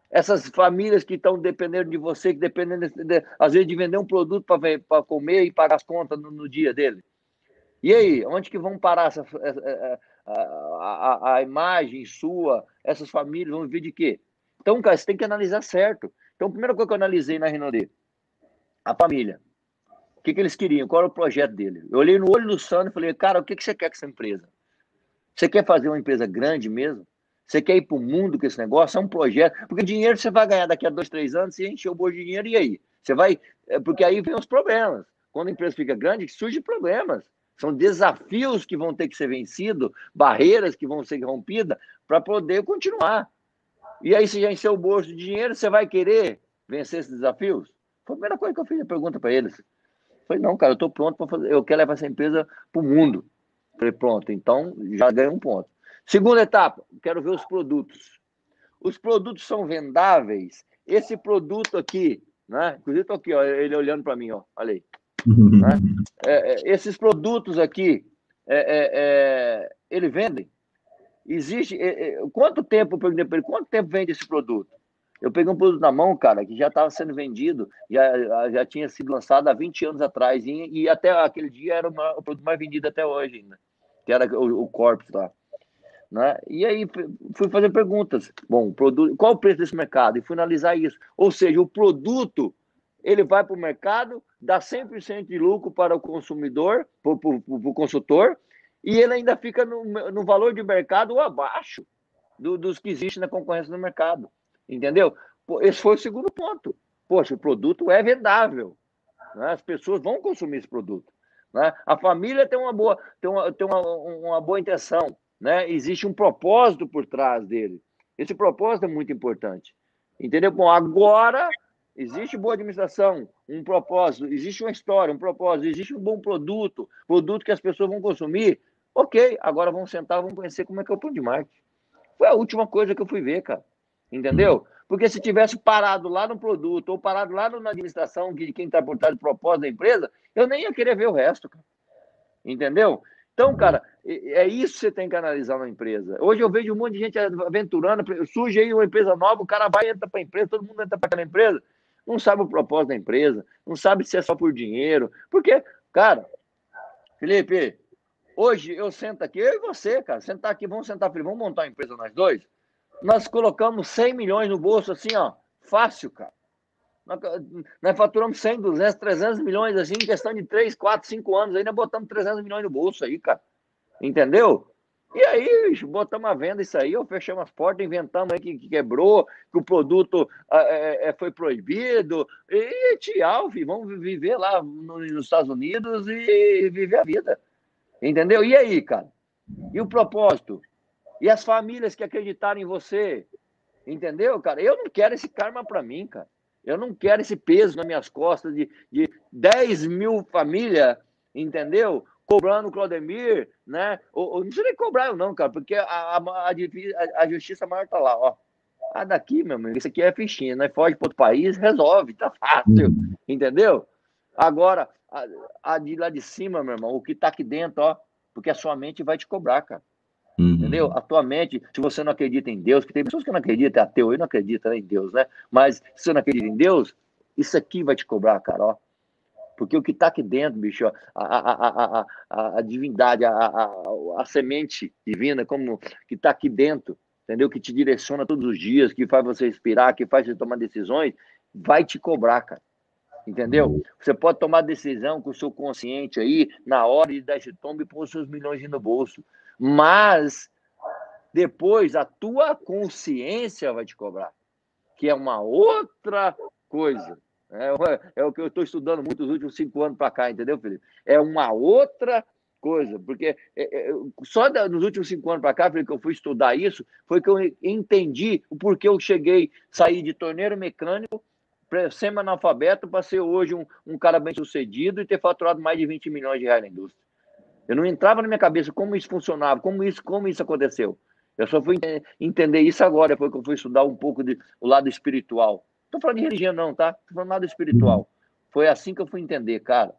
essas famílias que estão dependendo de você, que dependem, de, às vezes, de vender um produto para comer e pagar as contas no, no, dia dele. E aí, onde que vão parar essa, a, a, a imagem sua, essas famílias vão viver de quê? Então, cara, você tem que analisar certo. Então, a primeira coisa que eu analisei na Renault, a família. O que, que eles queriam? Qual era o projeto dele? Eu olhei no olho do Sandro e falei, cara, o que, que você quer com essa empresa? Você quer fazer uma empresa grande mesmo? Você quer ir para o mundo com esse negócio? É um projeto. Porque dinheiro você vai ganhar daqui a dois, três anos, você encheu o bolso de dinheiro, e aí? Você vai. É, porque aí vem os problemas. Quando a empresa fica grande, surgem problemas. São desafios que vão ter que ser vencidos, barreiras que vão ser rompidas para poder continuar. E aí, se já encheu o bolso de dinheiro, você vai querer vencer esses desafios? Foi a primeira coisa que eu fiz a pergunta para eles. Falei, não, cara, eu estou pronto para fazer, eu quero levar essa empresa para o mundo. Falei, pronto, então já ganhei um ponto. Segunda etapa, quero ver os produtos. Os produtos são vendáveis. Esse produto aqui, né? Inclusive, estou aqui, ó, ele olhando para mim, ó, olha aí. Né? É, é, esses produtos aqui, é, é, é ele vendem? Existe. É, quanto tempo, eu perguntei para ele, quanto tempo vende esse produto? Eu peguei um produto na mão, cara, que já estava sendo vendido, já, já tinha sido lançado há 20 anos atrás, e, e até aquele dia era o produto mais vendido até hoje ainda, que era o, o Corpus lá. Né? E aí fui fazer perguntas. Bom, produto, qual o preço desse mercado? E fui analisar isso. Ou seja, o produto ele vai para o mercado, dá 100% de lucro para o consumidor, para o consultor, e ele ainda fica no, no valor de mercado ou abaixo do, dos que existem na concorrência no mercado. Entendeu? Esse foi o segundo ponto. Poxa, o produto é vendável. Né? As pessoas vão consumir esse produto. Né? A família tem uma boa, tem uma, tem uma, uma boa intenção. Né? Existe um propósito por trás dele. Esse propósito é muito importante. Entendeu? Bom, agora existe boa administração, um propósito, existe uma história, um propósito, existe um bom produto, produto que as pessoas vão consumir. Ok, agora vamos sentar, vamos conhecer como é que é o plano de marketing. Foi a última coisa que eu fui ver, cara. Entendeu? Porque se tivesse parado lá no produto ou parado lá na administração de quem está por trás do propósito da empresa, eu nem ia querer ver o resto. Cara. Entendeu? Então, cara, é isso que você tem que analisar na empresa. Hoje eu vejo um monte de gente aventurando, surge aí uma empresa nova, o cara vai entra para a empresa, todo mundo entra para aquela empresa, não sabe o propósito da empresa, não sabe se é só por dinheiro. Porque, cara, Felipe, hoje eu sento aqui, eu e você, cara, sentar aqui, vamos sentar, vamos montar uma empresa nós dois? Nós colocamos 100 milhões no bolso, assim, ó, fácil, cara. Nós, nós faturamos 100, 200, 300 milhões, assim, em questão de 3, 4, 5 anos, nós botamos 300 milhões no bolso aí, cara. Entendeu? E aí, bicho, botamos a venda isso aí, ou fechamos as portas, inventamos aí que, que quebrou, que o produto é, é, foi proibido, e tchau, filho, vamos viver lá nos Estados Unidos e viver a vida. Entendeu? E aí, cara? E o propósito? E as famílias que acreditaram em você. Entendeu, cara? Eu não quero esse karma para mim, cara. Eu não quero esse peso nas minhas costas de, de 10 mil famílias, entendeu? Cobrando o Claudemir, né? Ou, ou, não precisa nem cobrar eu não, cara, porque a, a, a, a justiça maior tá lá, ó. Ah, daqui, meu amigo, isso aqui é fichinha, nós foge para outro país, resolve, tá fácil, entendeu? Agora, a, a de lá de cima, meu irmão, o que tá aqui dentro, ó, porque a sua mente vai te cobrar, cara. Uhum. Entendeu? Atualmente, se você não acredita em Deus, que tem pessoas que não acreditam, é ateu e não acredita em Deus, né? Mas se você não acredita em Deus, isso aqui vai te cobrar, cara, ó. Porque o que está aqui dentro, bicho, a, a, a, a, a divindade, a, a, a, semente divina, como que está aqui dentro, entendeu? Que te direciona todos os dias, que faz você respirar, que faz você tomar decisões, vai te cobrar, cara. Entendeu? Você pode tomar decisão com o seu consciente aí, na hora de dar esse tombo e pôr os seus milhões no bolso. Mas depois a tua consciência vai te cobrar, que é uma outra coisa. É, é o que eu estou estudando muito nos últimos cinco anos para cá, entendeu, Felipe? É uma outra coisa, porque é, é, só nos últimos cinco anos para cá, Felipe, que eu fui estudar isso, foi que eu entendi o porquê eu cheguei, saí de torneiro mecânico, semi-analfabeto, para ser hoje um, um cara bem sucedido e ter faturado mais de 20 milhões de reais na indústria. Eu não entrava na minha cabeça como isso funcionava, como isso, como isso aconteceu. Eu só fui entender isso agora, depois que eu fui estudar um pouco de, o lado espiritual. Estou falando de religião, não, tá? Estou falando do lado espiritual. Foi assim que eu fui entender, cara.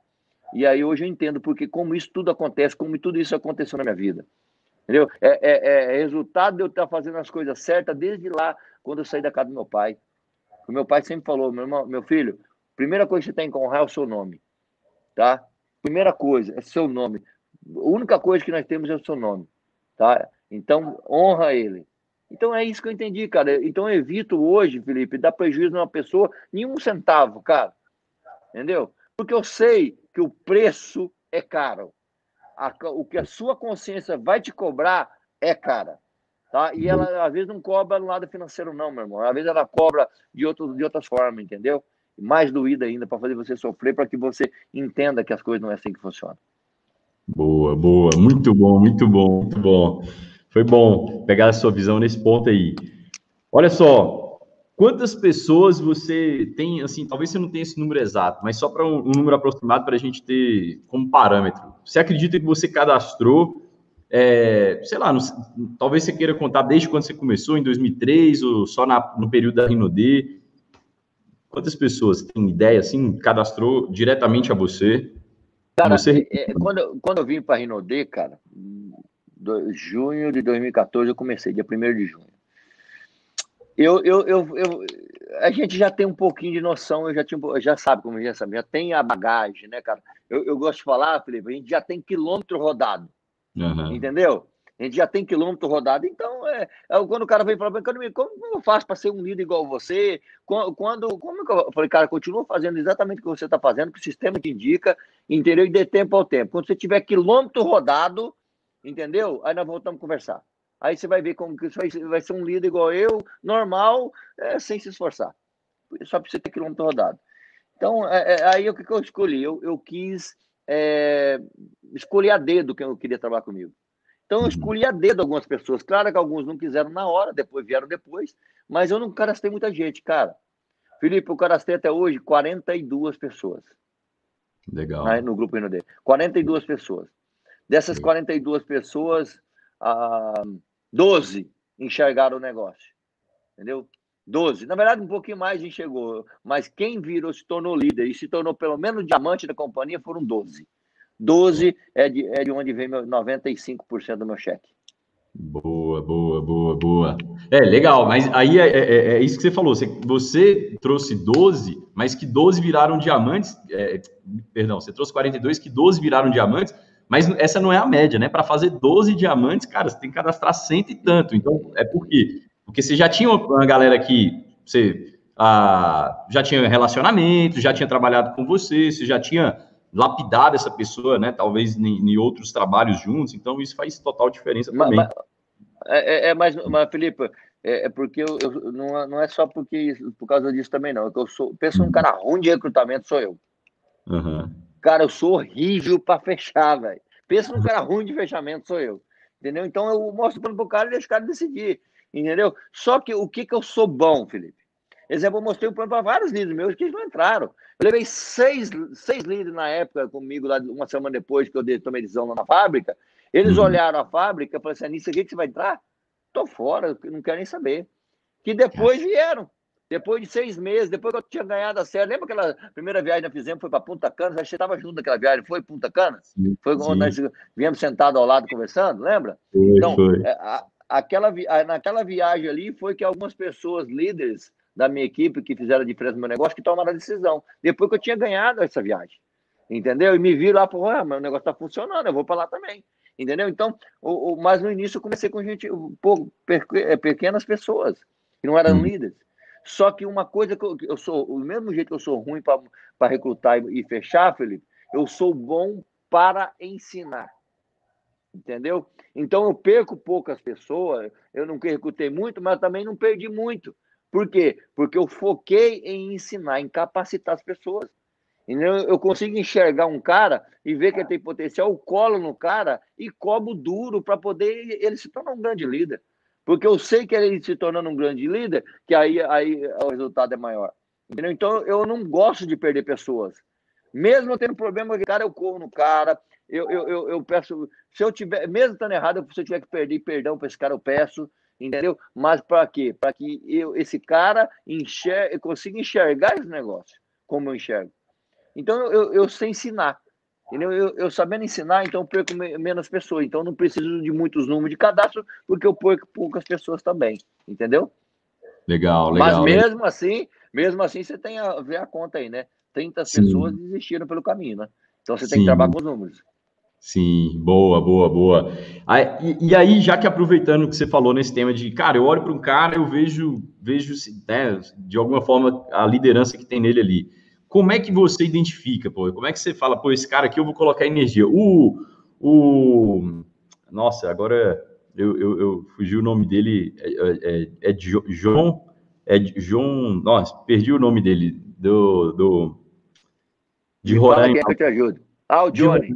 E aí hoje eu entendo porque como isso tudo acontece, como tudo isso aconteceu na minha vida. Entendeu? É, é, é resultado de eu estar fazendo as coisas certas desde lá, quando eu saí da casa do meu pai. O meu pai sempre falou, meu, irmão, meu filho, primeira coisa que você tem que honrar é o seu nome. Tá? Primeira coisa é seu nome. A única coisa que nós temos é o seu nome, tá? Então, honra ele. Então, é isso que eu entendi, cara. Então, eu evito hoje, Felipe, dar prejuízo numa pessoa, nenhum centavo, cara. Entendeu? Porque eu sei que o preço é caro. A, o que a sua consciência vai te cobrar é cara. Tá? E ela, às vezes, não cobra no lado financeiro, não, meu irmão. Às vezes, ela cobra de, outro, de outras formas, entendeu? mais doída ainda, para fazer você sofrer, para que você entenda que as coisas não é assim que funcionam. Boa, boa, muito bom, muito bom, muito bom. Foi bom pegar a sua visão nesse ponto aí. Olha só, quantas pessoas você tem, assim, talvez você não tenha esse número exato, mas só para um, um, número aproximado para a gente ter como parâmetro. Você acredita que você cadastrou, é, sei lá, no, talvez você queira contar desde quando você começou, em 2003, ou só na, no período da Rinode? Quantas pessoas têm ideia, assim, cadastrou diretamente a você? Cara, você... É, é, quando, quando eu vim para a Rinode, cara, do, junho de 2014 eu comecei, dia 1 de junho. Eu, eu, eu, eu, a gente já tem um pouquinho de noção, eu já, tinha, já sabe como já sabe, já tem a bagagem, né, cara? Eu, eu gosto de falar, Felipe, a gente já tem quilômetro rodado, uhum. entendeu? A gente já tem quilômetro rodado, então é, é quando o cara vem falar, como, como eu faço para ser um líder igual você? Quando, como eu falei, cara, continua fazendo exatamente o que você está fazendo, que o sistema te indica, entendeu? E dê tempo ao tempo. Quando você tiver quilômetro rodado, entendeu? Aí nós voltamos a conversar. Aí você vai ver como que vai, vai ser um líder igual eu, normal, é, sem se esforçar. Só precisa ter quilômetro rodado. Então, é, é, aí o que, que eu escolhi? Eu, eu quis é, escolher a dedo quem eu queria trabalhar comigo. Então, eu escolhi a dedo algumas pessoas. Claro que alguns não quiseram na hora, depois vieram depois, mas eu não cadastrei muita gente, cara. Felipe, eu cadastrei até hoje 42 pessoas. Legal. Né, no grupo INOD. 42 pessoas. Dessas 42 pessoas, ah, 12 enxergaram o negócio. Entendeu? 12. Na verdade, um pouquinho mais enxergou. Mas quem virou, se tornou líder e se tornou pelo menos diamante da companhia foram 12. 12 é de, é de onde vem meu 95% do meu cheque. Boa, boa, boa, boa. É, legal, mas aí é, é, é, isso que você falou. Você, você, trouxe 12, mas que 12 viraram diamantes. É, perdão, você trouxe 42, que 12 viraram diamantes, mas essa não é a média, né? Para fazer 12 diamantes, cara, você tem que cadastrar cento e tanto. Então, é por quê? Porque você já tinha uma galera que você ah, já tinha relacionamento, já tinha trabalhado com você, você já tinha lapidado essa pessoa, né? Talvez em, em outros trabalhos juntos. Então, isso faz total diferença também. Mas, é, é, mas, mas, Felipe, é, é porque eu, eu, não, é, não é só porque por causa disso também, não. É eu sou, penso um uhum. cara ruim de recrutamento, sou eu. Uhum. Cara, eu sou horrível para fechar, velho. Pensa num cara ruim de fechamento, sou eu. Entendeu? Então eu mostro para o cara e deixo o cara decidir. Entendeu? Só que o que, que eu sou bom, Felipe? Exemplo, eu mostrei um plano para vários líderes meus que eles não entraram. Eu levei seis, seis líderes na época comigo, lá uma semana depois que eu dei, tomei decisão lá na fábrica. Eles uhum. olharam a fábrica e falaram assim: nisso aqui que você vai entrar? Tô fora, não quero nem saber. Que depois vieram. Depois de seis meses, depois que eu tinha ganhado a série, lembra aquela primeira viagem que nós fizemos? Foi para Punta Cana, você estava junto naquela viagem, foi Punta Cana? Sim, foi quando nós viemos sentados ao lado conversando, lembra? Foi, então. É, a, aquela, a, naquela viagem ali foi que algumas pessoas, líderes da minha equipe, que fizeram a diferença no meu negócio, que tomaram a decisão. Depois que eu tinha ganhado essa viagem. Entendeu? E me viram lá, pô, ah, meu negócio está funcionando, eu vou para lá também. Entendeu? Então, o, o, mas no início eu comecei com gente, pô, é, pequenas pessoas, que não eram hum. líderes. Só que uma coisa que eu, eu sou, o mesmo jeito que eu sou ruim para recrutar e, e fechar, Felipe, eu sou bom para ensinar. Entendeu? Então eu perco poucas pessoas, eu não recrutei muito, mas também não perdi muito. Por quê? Porque eu foquei em ensinar, em capacitar as pessoas. Entendeu? Eu consigo enxergar um cara e ver que ele tem potencial, eu colo no cara e cobro duro para poder ele se tornar um grande líder. Porque eu sei que ele se tornando um grande líder, que aí, aí o resultado é maior. Entendeu? Então eu não gosto de perder pessoas. Mesmo tendo problema cara, eu corro no cara. Eu, eu, eu, eu, peço. Se eu tiver, mesmo estando errado, se eu tiver que perder perdão para esse cara, eu peço. Entendeu? Mas para quê? Para que eu, esse cara enxergue, consiga enxergar esse negócio, como eu enxergo. Então eu, eu sei ensinar. Entendeu? Eu, eu sabendo ensinar, então perco menos pessoas. Então não preciso de muitos números de cadastro, porque eu perco poucas pessoas também. Entendeu? Legal, legal. Mas mesmo assim, mesmo assim, você tem a ver a conta aí, né? 30 Sim. pessoas desistiram pelo caminho, né? Então você tem Sim. que trabalhar com os números. Sim, boa, boa, boa. E, e, aí, já que aproveitando que você falou nesse tema de, cara, eu olho para um cara, eu vejo, vejo né, de alguma forma a liderança que tem nele ali. Como é que você identifica, pô? Como é que você fala, pô, esse cara aqui eu vou colocar energia? O. o nossa, agora eu, eu, eu fugi o nome dele. É, é, é, é João. É João. Nossa, perdi o nome dele. Do. do de Roraima. É que eu te ajudo? Ah, o Johnny.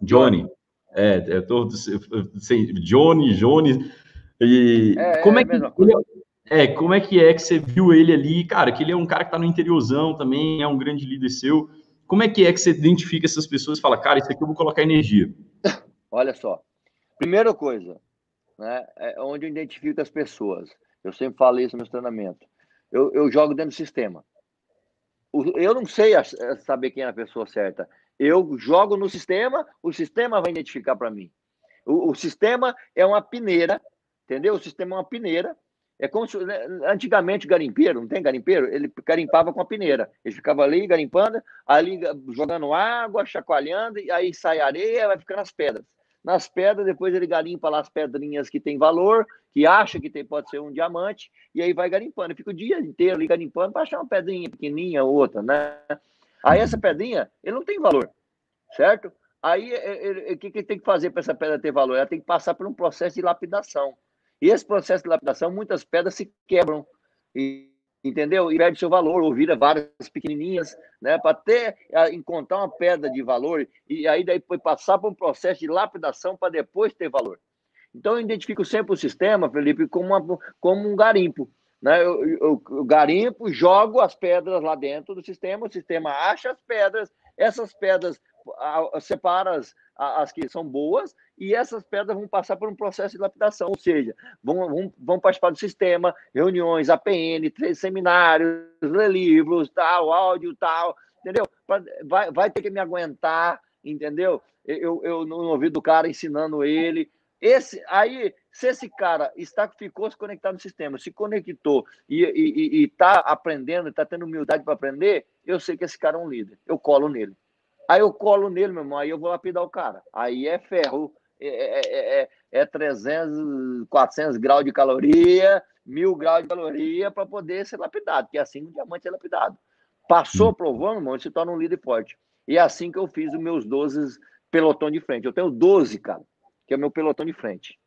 Johnny. É, eu tô sem Johnny, Johnny. E é, como é, é que é, como é que é que você viu ele ali, cara? Que ele é um cara que tá no interiorzão também, é um grande líder seu. Como é que é que você identifica essas pessoas e fala, cara, isso aqui eu vou colocar energia? <laughs> Olha só. Primeira coisa, né, é onde eu identifico as pessoas. Eu sempre falei isso no meu treinamento. Eu, eu jogo dentro do sistema. Eu não sei saber quem é a pessoa certa. Eu jogo no sistema, o sistema vai identificar para mim. O, o, sistema é uma peneira, entendeu? O sistema é uma peneira. É como se, né, antigamente, garimpeiro, não tem garimpeiro? Ele garimpava com a peneira. Ele ficava ali garimpando, ali jogando água, chacoalhando, e aí sai areia, vai ficando as pedras. Nas pedras, depois ele garimpa lá as pedrinhas que tem valor, que acha que tem, pode ser um diamante, e aí vai garimpando. Fica o dia inteiro ali garimpando para achar uma pedrinha pequenininha ou outra, né? Aí essa pedrinha, ele não tem valor, certo? Aí o que, que tem que fazer para essa pedra ter valor? Ela tem que passar por um processo de lapidação. E esse processo de lapidação, muitas pedras se quebram, e, entendeu? E perde seu valor, ou vira várias pequenininhas, né? Para até encontrar uma pedra de valor, e aí daí foi passar por um processo de lapidação para depois ter valor. Então, eu identifico sempre o sistema, Felipe, como, uma, como um garimpo. Né? Eu, eu, eu, garimpo, jogo as pedras lá dentro do sistema, o sistema acha as pedras, essas pedras separa as, as que são boas e essas pedras vão passar por um processo de lapidação, ou seja, vão, vão, vão participar do sistema, reuniões, APN, seminários, ler livros, tal, áudio, tal, entendeu? Vai, vai ter que me aguentar, entendeu? Eu, eu no ouvido do cara ensinando ele, esse, aí, se esse cara está, ficou se conectado no sistema, se conectou e está aprendendo, está tendo humildade para aprender, eu sei que esse cara é um líder. Eu colo nele. Aí eu colo nele, meu irmão, aí eu vou lapidar o cara. Aí é ferro, é, é, é, é 300, 400 graus de caloria, mil graus de caloria para poder ser lapidado, porque é assim que o diamante é lapidado. Passou, provou, meu irmão, ele se torna um líder forte. E é assim que eu fiz os meus 12 pelotão de frente. Eu tenho 12, cara que é o meu pelotão de frente.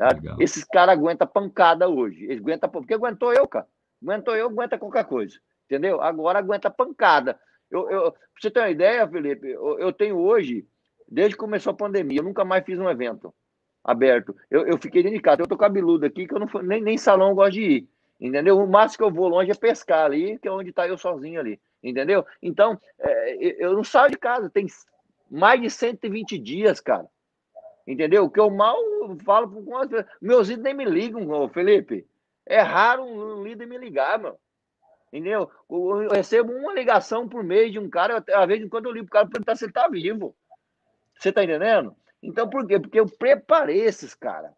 Tá? Esses caras aguentam pancada hoje. Eles aguentam, porque aguentou eu, cara. Aguentou eu, aguenta qualquer coisa. Entendeu? Agora aguenta pancada. Eu, eu, pra você ter uma ideia, Felipe, eu, eu, tenho hoje, desde que começou a pandemia, eu nunca mais fiz um evento aberto. Eu, eu fiquei delicado. Eu tô cabeludo aqui, que eu não nem, nem salão eu gosto de ir. Entendeu? O máximo que eu vou longe é pescar ali, que é onde tá eu sozinho ali. Entendeu? Então, é, eu não saio de casa. Tem mais de 120 dias, cara. Entendeu? Que eu mal falo com pessoas. Meus líderes nem me ligam, Felipe. É raro um líder me ligar, meu. Entendeu? Eu recebo uma ligação por mês de um cara, às vezes, quando eu ligo para o cara perguntar se ele está vivo. Você está entendendo? Então, por quê? Porque eu preparei esses caras.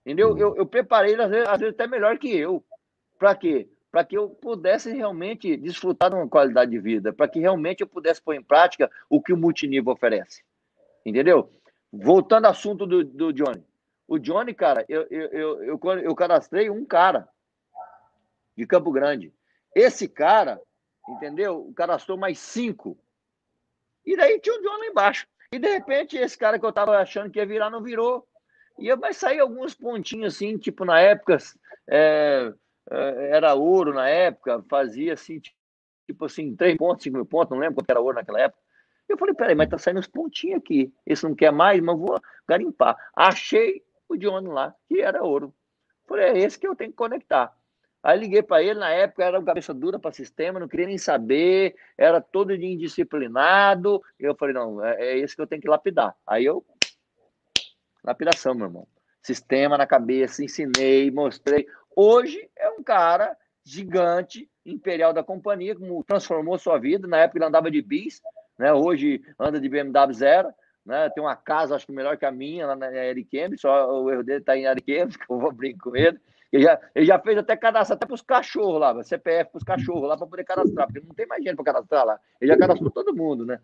Entendeu? Eu, eu preparei, às vezes, às vezes, até melhor que eu. Para quê? Para que eu pudesse realmente desfrutar de uma qualidade de vida, para que realmente eu pudesse pôr em prática o que o multinível oferece. Entendeu? Voltando ao assunto do, do Johnny. O Johnny, cara, eu, eu, eu, eu, cadastrei um cara de Campo Grande. Esse cara, entendeu? Cadastrou mais cinco. E daí tinha o Johnny lá embaixo. E de repente, esse cara que eu tava achando que ia virar, não virou. E vai sair alguns pontinhos assim, tipo, na época, é, é, era ouro na época, fazia assim, tipo assim, três pontos, cinco mil pontos, não lembro quanto era ouro naquela época. Eu falei, peraí, mas tá saindo uns pontinhos aqui. Esse não quer mais, mas vou garimpar. Achei o Johnny lá, que era ouro. Falei, é esse que eu tenho que conectar. Aí liguei para ele, na época era cabeça dura para sistema, não queria nem saber, era todo indisciplinado. Eu falei, não, é, é esse que eu tenho que lapidar. Aí eu, lapidação, meu irmão. Sistema na cabeça, ensinei, mostrei. Hoje é um cara gigante, imperial da companhia, como transformou sua vida. Na época ele andava de bis, né? Hoje anda de BMW zero, né? Tem uma casa, acho que melhor que a minha, lá na Ariquemes, só o erro dele está em Ariquemes, <laughs> que eu vou brincar com ele. Ele já, ele já fez até cadastro até para os cachorros lá, CPF para os cachorros lá para poder cadastrar, porque não tem mais gente para cadastrar lá. Ele já cadastrou todo mundo, né?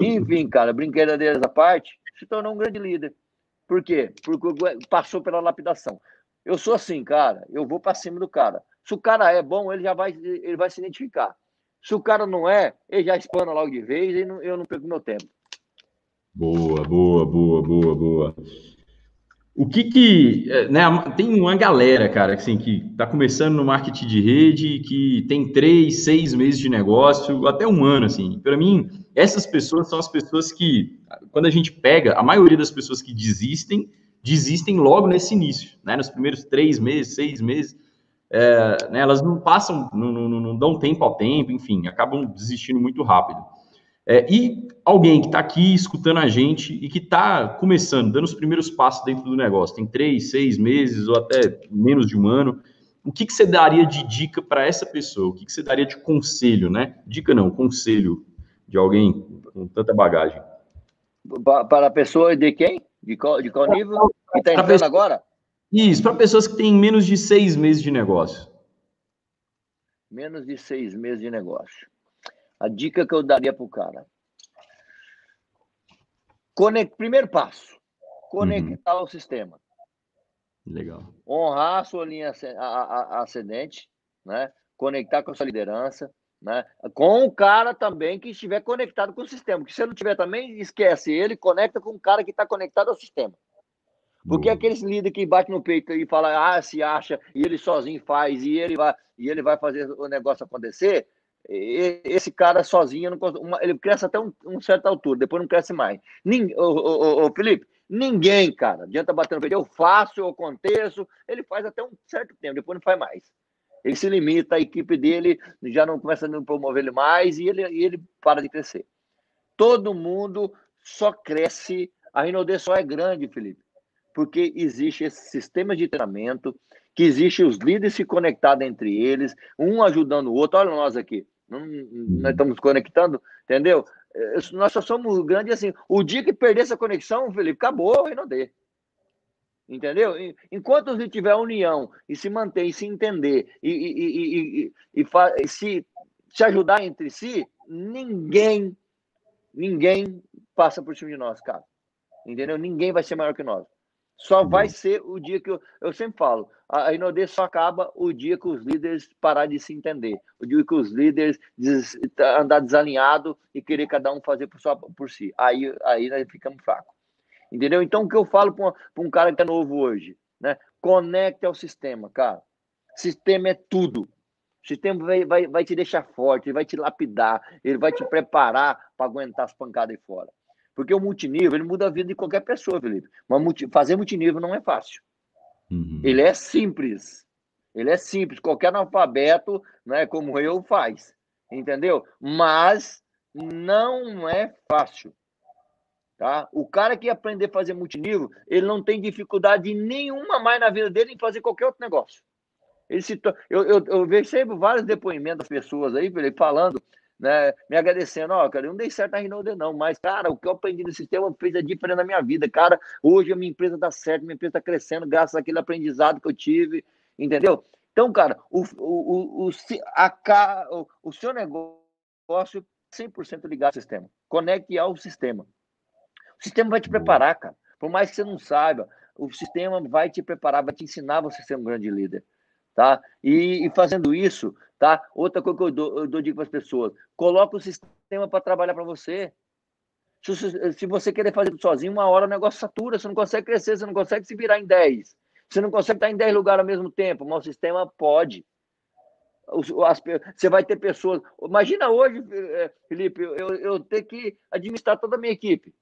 Enfim, cara, brincadeiras à parte, se tornou um grande líder. Por quê? Porque passou pela lapidação. Eu sou assim, cara, eu vou para cima do cara. Se o cara é bom, ele já vai, ele vai se identificar. Se o cara não é, ele já espana logo de vez e eu não perco meu tempo. Boa, boa, boa, boa, boa. O que que, é, né, tem uma galera, cara, assim, que está começando no marketing de rede, que tem três, seis meses de negócio, até um ano, assim. Para mim, essas pessoas são as pessoas que, quando a gente pega, a maioria das pessoas que desistem, desistem logo nesse início, né, nos primeiros três meses, seis meses, é, né, elas não passam, não, não, não dão tempo ao tempo, enfim, acabam desistindo muito rápido. É, e alguém que está aqui escutando a gente e que está começando, dando os primeiros passos dentro do negócio, tem três, seis meses ou até menos de um ano, o que, que você daria de dica para essa pessoa? O que, que você daria de conselho, né? Dica não, conselho de alguém com tanta bagagem. Para a pessoa de quem? De qual, de qual nível? Que está entrando agora? Isso, para pessoas que têm menos de seis meses de negócio. Menos de seis meses de negócio. A dica que eu daria para o cara. Conect... Primeiro passo, conectar uhum. o sistema. Legal. Honrar a sua linha ascendente, né? conectar com a sua liderança, né? com o cara também que estiver conectado com o sistema. Porque se ele não tiver também, esquece ele, conecta com o cara que está conectado ao sistema. Porque Boa. aqueles líderes que bate no peito e fala, ah, se acha, e ele sozinho faz, e ele vai, e ele vai fazer o negócio acontecer, esse cara sozinho, não, ele cresce até um, um certa altura, depois não cresce mais. Ninguém, ô, ô, ô, Felipe, ninguém, cara, adianta bater no peito, eu faço, eu aconteço, ele faz até um certo tempo, depois não faz mais. Ele se limita, a equipe dele já não começa a promover ele mais e ele, ele para de crescer. Todo mundo só cresce, a Rinode só é grande, Felipe, porque existe esse sistema de treinamento, que existe os líderes se conectados entre eles, um ajudando o outro. Olha nós aqui. Nós estamos conectando, entendeu? É, nós só somos grandes assim. O dia que perder essa conexão, Felipe, acabou e não dê. Entendeu? Enquanto a tiver união e se manter e se entender e, e, e, e, se, se ajudar entre si, ninguém, ninguém passa por cima de nós, cara. Entendeu? Ninguém vai ser maior que nós. Só vai ser o dia que eu, eu sempre falo, a Inodê só acaba o dia que os líderes parar de se entender, o dia que os líderes des, andar desalinhado e querer cada um fazer por, só, por si. Aí, aí nós ficamos fracos. Entendeu? Então, o que eu falo para um cara que é novo hoje, né? Conecte ao sistema, cara. Sistema é tudo. O sistema vai, vai, vai te deixar forte, ele vai te lapidar, ele vai te preparar para aguentar as pancadas aí fora. Porque o multinível, ele muda a vida de qualquer pessoa, Felipe. Mas multi, fazer multinível não é fácil. Uhum. Ele é simples. Ele é simples. Qualquer analfabeto, né, como eu, faz. Entendeu? Mas não é fácil. Tá? O cara que aprender a fazer multinível, ele não tem dificuldade nenhuma mais na vida dele em fazer qualquer outro negócio. Ele se eu, eu, eu vejo sempre vários depoimentos das pessoas aí, Felipe, falando né, me agradecendo, ó, cara, eu não dei certo na Rinaldo não, mas, cara, o que eu aprendi no sistema fez a diferença na minha vida, cara, hoje a minha empresa dá certo, minha empresa está crescendo graças àquele aprendizado que eu tive, entendeu? Então, cara, o, o, o, a, o, o seu negócio 100% ligado ao sistema, conecte ao sistema. O sistema vai te preparar, cara, por mais que você não saiba, o sistema vai te preparar, vai te ensinar você a ser um grande líder tá? E, e, fazendo isso, tá? Outra coisa que eu dou, eu dou dica para as pessoas: coloca o sistema para trabalhar para você. Se, se, você querer fazer tudo sozinho, uma hora o negócio satura, você não consegue crescer, você não consegue se virar em 10. Você não consegue estar em 10 lugares ao mesmo tempo, mas o sistema pode. As, você vai ter pessoas. Imagina hoje, eh, Felipe, eu, eu ter que administrar toda a minha equipe.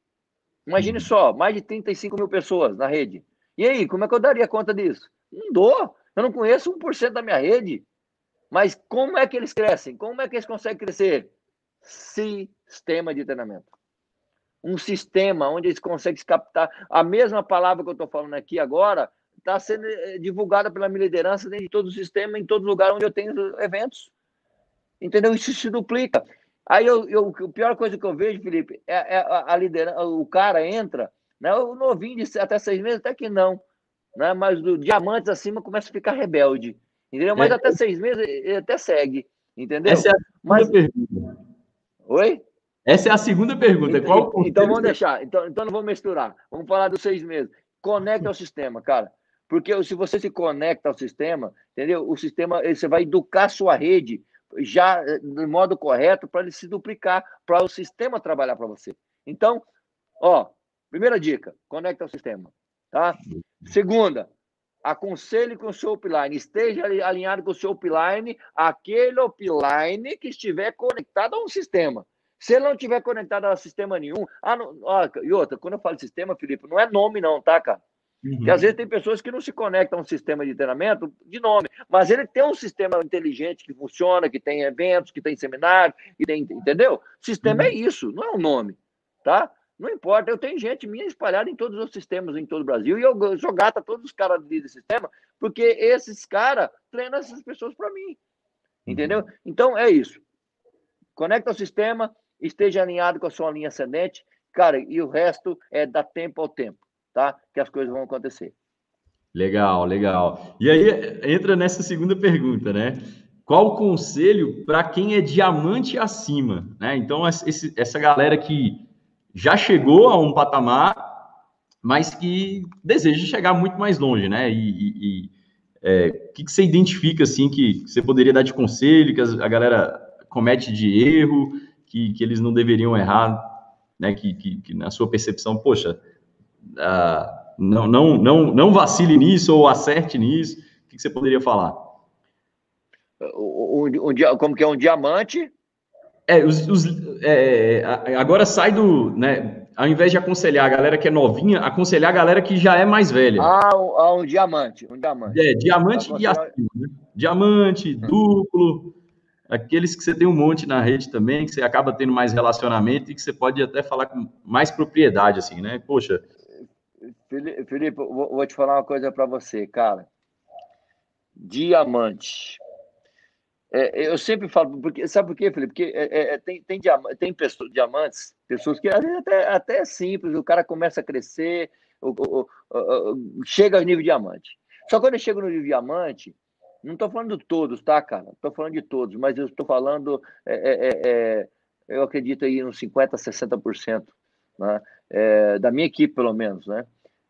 Imagine uhum. só, mais de 35 mil pessoas na rede. E aí, como é que eu daria conta disso? Não dou. Eu não conheço 1% da minha rede. Mas como é que eles crescem? Como é que eles conseguem crescer? Sistema de treinamento. Um sistema onde eles conseguem captar. A mesma palavra que eu estou falando aqui agora está sendo eh, divulgada pela minha liderança dentro de todo o sistema, em todo lugar onde eu tenho eventos. Entendeu? Isso se duplica. Aí eu, eu, a pior coisa que eu vejo, Felipe, é, é a, liderança, o cara entra, né, o novinho de até seis meses, até que não né? Mas do diamantes acima começa a ficar rebelde. Entendeu? Mas é. até seis meses ele até segue. Entendeu? Essa é a segunda Mas... pergunta. Oi? Essa é a segunda pergunta. Então, Qual então vamos deixar. Então, então não vamos misturar. Vamos falar dos seis meses. Conecta ao sistema, cara. Porque se você se conecta ao sistema, entendeu? O sistema, você vai educar a sua rede já no modo correto para ele se duplicar, para o sistema trabalhar para você. Então, ó, primeira dica, conecta ao sistema, tá? Segunda, aconselhe com o seu upline, esteja alinhado com o seu upline, aquele upline que estiver conectado a um sistema. Se ele não estiver conectado a sistema nenhum, ah, não, ó, e outra, quando eu falo sistema, Felipe, não é nome não, tá, cara? Uhum. Porque às vezes tem pessoas que não se conectam a um sistema de treinamento de nome, mas ele tem um sistema inteligente que funciona, que tem eventos, que tem seminário, que tem, entendeu? Sistema é uhum. é isso, não é um nome, tá? Não importa, eu tenho gente minha espalhada em todos os sistemas em todo o Brasil e eu sou gata a todos os caras do sistema, porque esses caras treinam essas pessoas para mim. Entendeu? Uhum. Então é isso. Conecta ao sistema, esteja alinhado com a sua linha ascendente, cara, e o resto é dar tempo ao tempo, tá? Que as coisas vão acontecer. Legal, legal. E aí entra nessa segunda pergunta, né? Qual o conselho para quem é diamante acima, né? Então esse, essa galera que já chegou a um patamar, mas que deseja chegar muito mais longe, né? E, é, o que, que, você identifica assim que você poderia dar de conselho que a galera comete de erro, que, que eles não deveriam errar, né? Que, que, que na sua percepção, poxa, uh, não, não, não, não vacile nisso ou acerte nisso. O que, que você poderia falar? Um, um, como que é um diamante? É, os, os, é, agora sai do, né, ao invés de aconselhar a galera que é novinha, aconselhar a galera que já é mais velha. Ah, um, ah, um diamante, um diamante. É, diamante e acima, né? Diamante, hum. duplo, aqueles que você tem um monte na rede também, que você acaba tendo mais relacionamento e que você pode até falar com mais propriedade, assim, né? Poxa. Felipe, vou te falar uma coisa para você, cara. Diamante é, eu sempre falo, porque, sabe por quê, Felipe? Porque é, é, é tem, tem, tem pessoas, diamantes, pessoas que às vezes até, até é simples, o cara começa a crescer, chega ao nível diamante. Só quando ele chega no nível diamante, não estou falando de todos, tá, cara? Estou falando de todos, mas eu estou falando, é, é, eu acredito aí uns 50%, 60%, né? da minha equipe, pelo menos, né?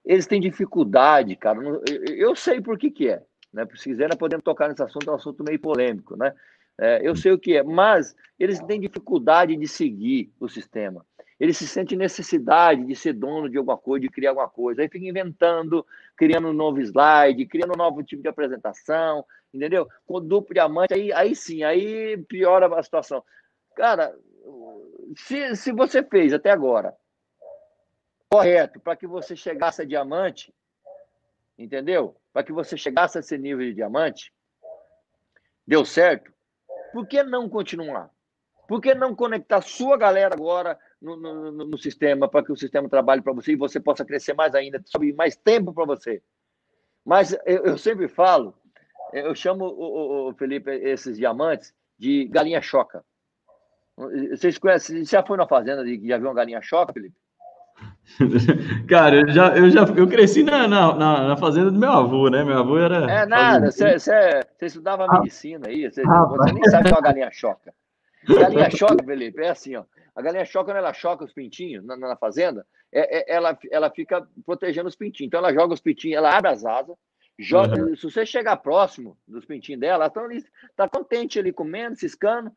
Eles têm dificuldade, cara. Eu sei por que, que é. Né? Se quiser, podemos tocar nesse assunto, é um assunto meio polêmico. Né? É, eu sei o que é, mas eles têm dificuldade de seguir o sistema. Eles se sentem necessidade de ser dono de alguma coisa, de criar alguma coisa. Aí fica inventando, criando um novo slide, criando um novo tipo de apresentação, entendeu? Com duplo diamante, aí, aí sim, aí piora a situação. Cara, se, se você fez até agora correto para que você chegasse a diamante, entendeu? Para que você chegasse a esse nível de diamante, deu certo, por que não continuar? Por que não conectar sua galera agora no, no, no sistema para que o sistema trabalhe para você e você possa crescer mais ainda, sobe mais tempo para você? Mas eu, eu, sempre falo, eu chamo o, o, Felipe esses diamantes de galinha choca. Vocês conhecem? Você já foi na fazenda e já viu uma galinha choca, Felipe? <laughs> Cara, eu já, eu já eu cresci na, na, na, fazenda do meu avô, né? Meu avô era. É nada, você estudava ah, medicina aí, você, ah, você nem sabe que é uma galinha choca. Galinha <laughs> choca, Felipe, é assim, ó. A galinha choca, quando ela choca os pintinhos na, na fazenda, é, é, ela, ela fica protegendo os pintinhos. Então ela joga os pintinhos, ela abre as asas, joga. Uhum. Se você chegar próximo dos pintinhos dela, ela tá, ali, tá contente ali comendo, ciscando.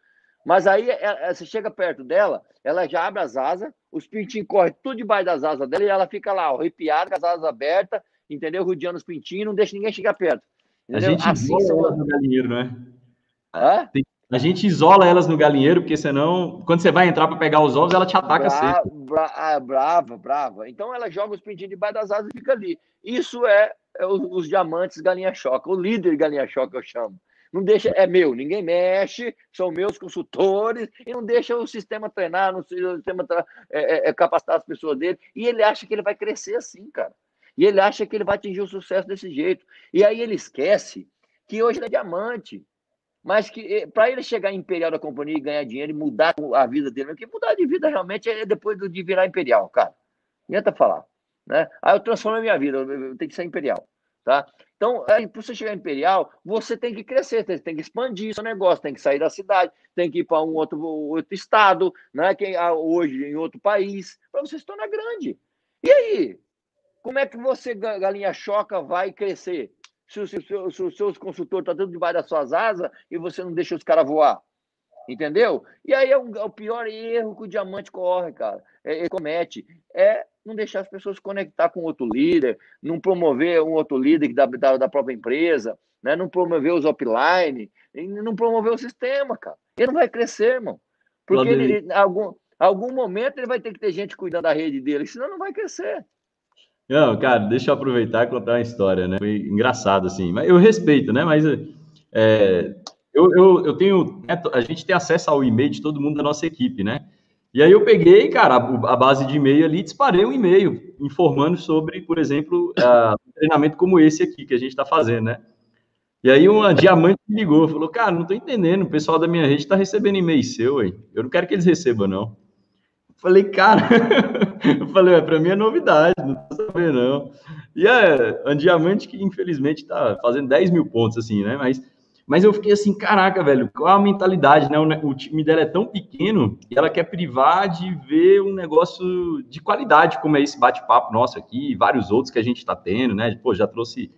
Mas aí é, é, você chega perto dela, ela já abre as asas, os pintinhos correm tudo debaixo das asas dela e ela fica lá, arrepiada, com as asas abertas, entendeu? Rodeando os pintinhos, não deixa ninguém chegar perto. Entendeu? A gente assim isola elas no galinheiro, né? Hã? A gente isola elas no galinheiro, porque senão, quando você vai entrar para pegar os ovos, ela te ataca Bra sempre. Bra ah, brava, brava. Então ela joga os pintinhos debaixo das asas e fica ali. Isso é, é os, os, diamantes galinha choca, o líder galinha choca eu chamo não deixa, é meu, ninguém mexe, são meus consultores, e não deixa o sistema treinar, o sistema é, é, é, capacitar as pessoas dele, e ele acha que ele vai crescer assim, cara. E ele acha que ele vai atingir o sucesso desse jeito. E aí ele esquece que hoje ele é diamante. Mas que eh, para ele chegar imperial da companhia e ganhar dinheiro e mudar a vida dele, porque mudar de vida realmente é depois de virar imperial, cara. Não adianta falar. Né? Aí eu transformo a minha vida, eu tenho que ser imperial. Tá? Então, para você chegar imperial, você tem que crescer, você tem que expandir seu negócio, tem que sair da cidade, tem que ir para um outro, outro estado, né? que hoje em outro país, para você se tornar grande. E aí? Como é que você, galinha choca, vai crescer? Se, os seus consultores estão tudo debaixo das suas asas e você não deixa os caras voar. Entendeu? E aí é, um, é, o pior erro que o diamante corre, cara. É, ele comete. É não deixar as pessoas se conectar com outro líder, não promover um outro líder da, da, da própria empresa, né? não promover os offline, não promover o sistema, cara. Ele não vai crescer, irmão. Porque ele, algum, algum momento ele vai ter que ter gente cuidando da rede dele, senão não vai crescer. Não, cara, deixa eu aproveitar e contar uma história, né? Foi engraçado, assim. Mas eu respeito, né? Mas é, eu, eu, eu tenho. Né, a gente tem acesso ao e-mail de todo mundo da nossa equipe, né? E aí eu peguei, cara, a, a base de e-mail ali, disparei um e-mail informando sobre, por exemplo, uh, um treinamento como esse aqui que a gente está fazendo, né? E aí uma diamante me ligou, falou, cara, não estou entendendo, o pessoal da minha rede está recebendo e-mail seu, hein? eu não quero que eles recebam, não. Falei, cara, <laughs> eu falei, para mim é novidade, não tô sabendo, não. E é um diamante que, infelizmente, está fazendo 10 mil pontos, assim, né? Mas mas eu fiquei assim, caraca, velho, qual a mentalidade, né? O, o, time dela é tão pequeno e ela quer privar de ver um negócio de qualidade, como é esse bate-papo nosso aqui, e vários outros que a gente está tendo, né? Pô, já trouxe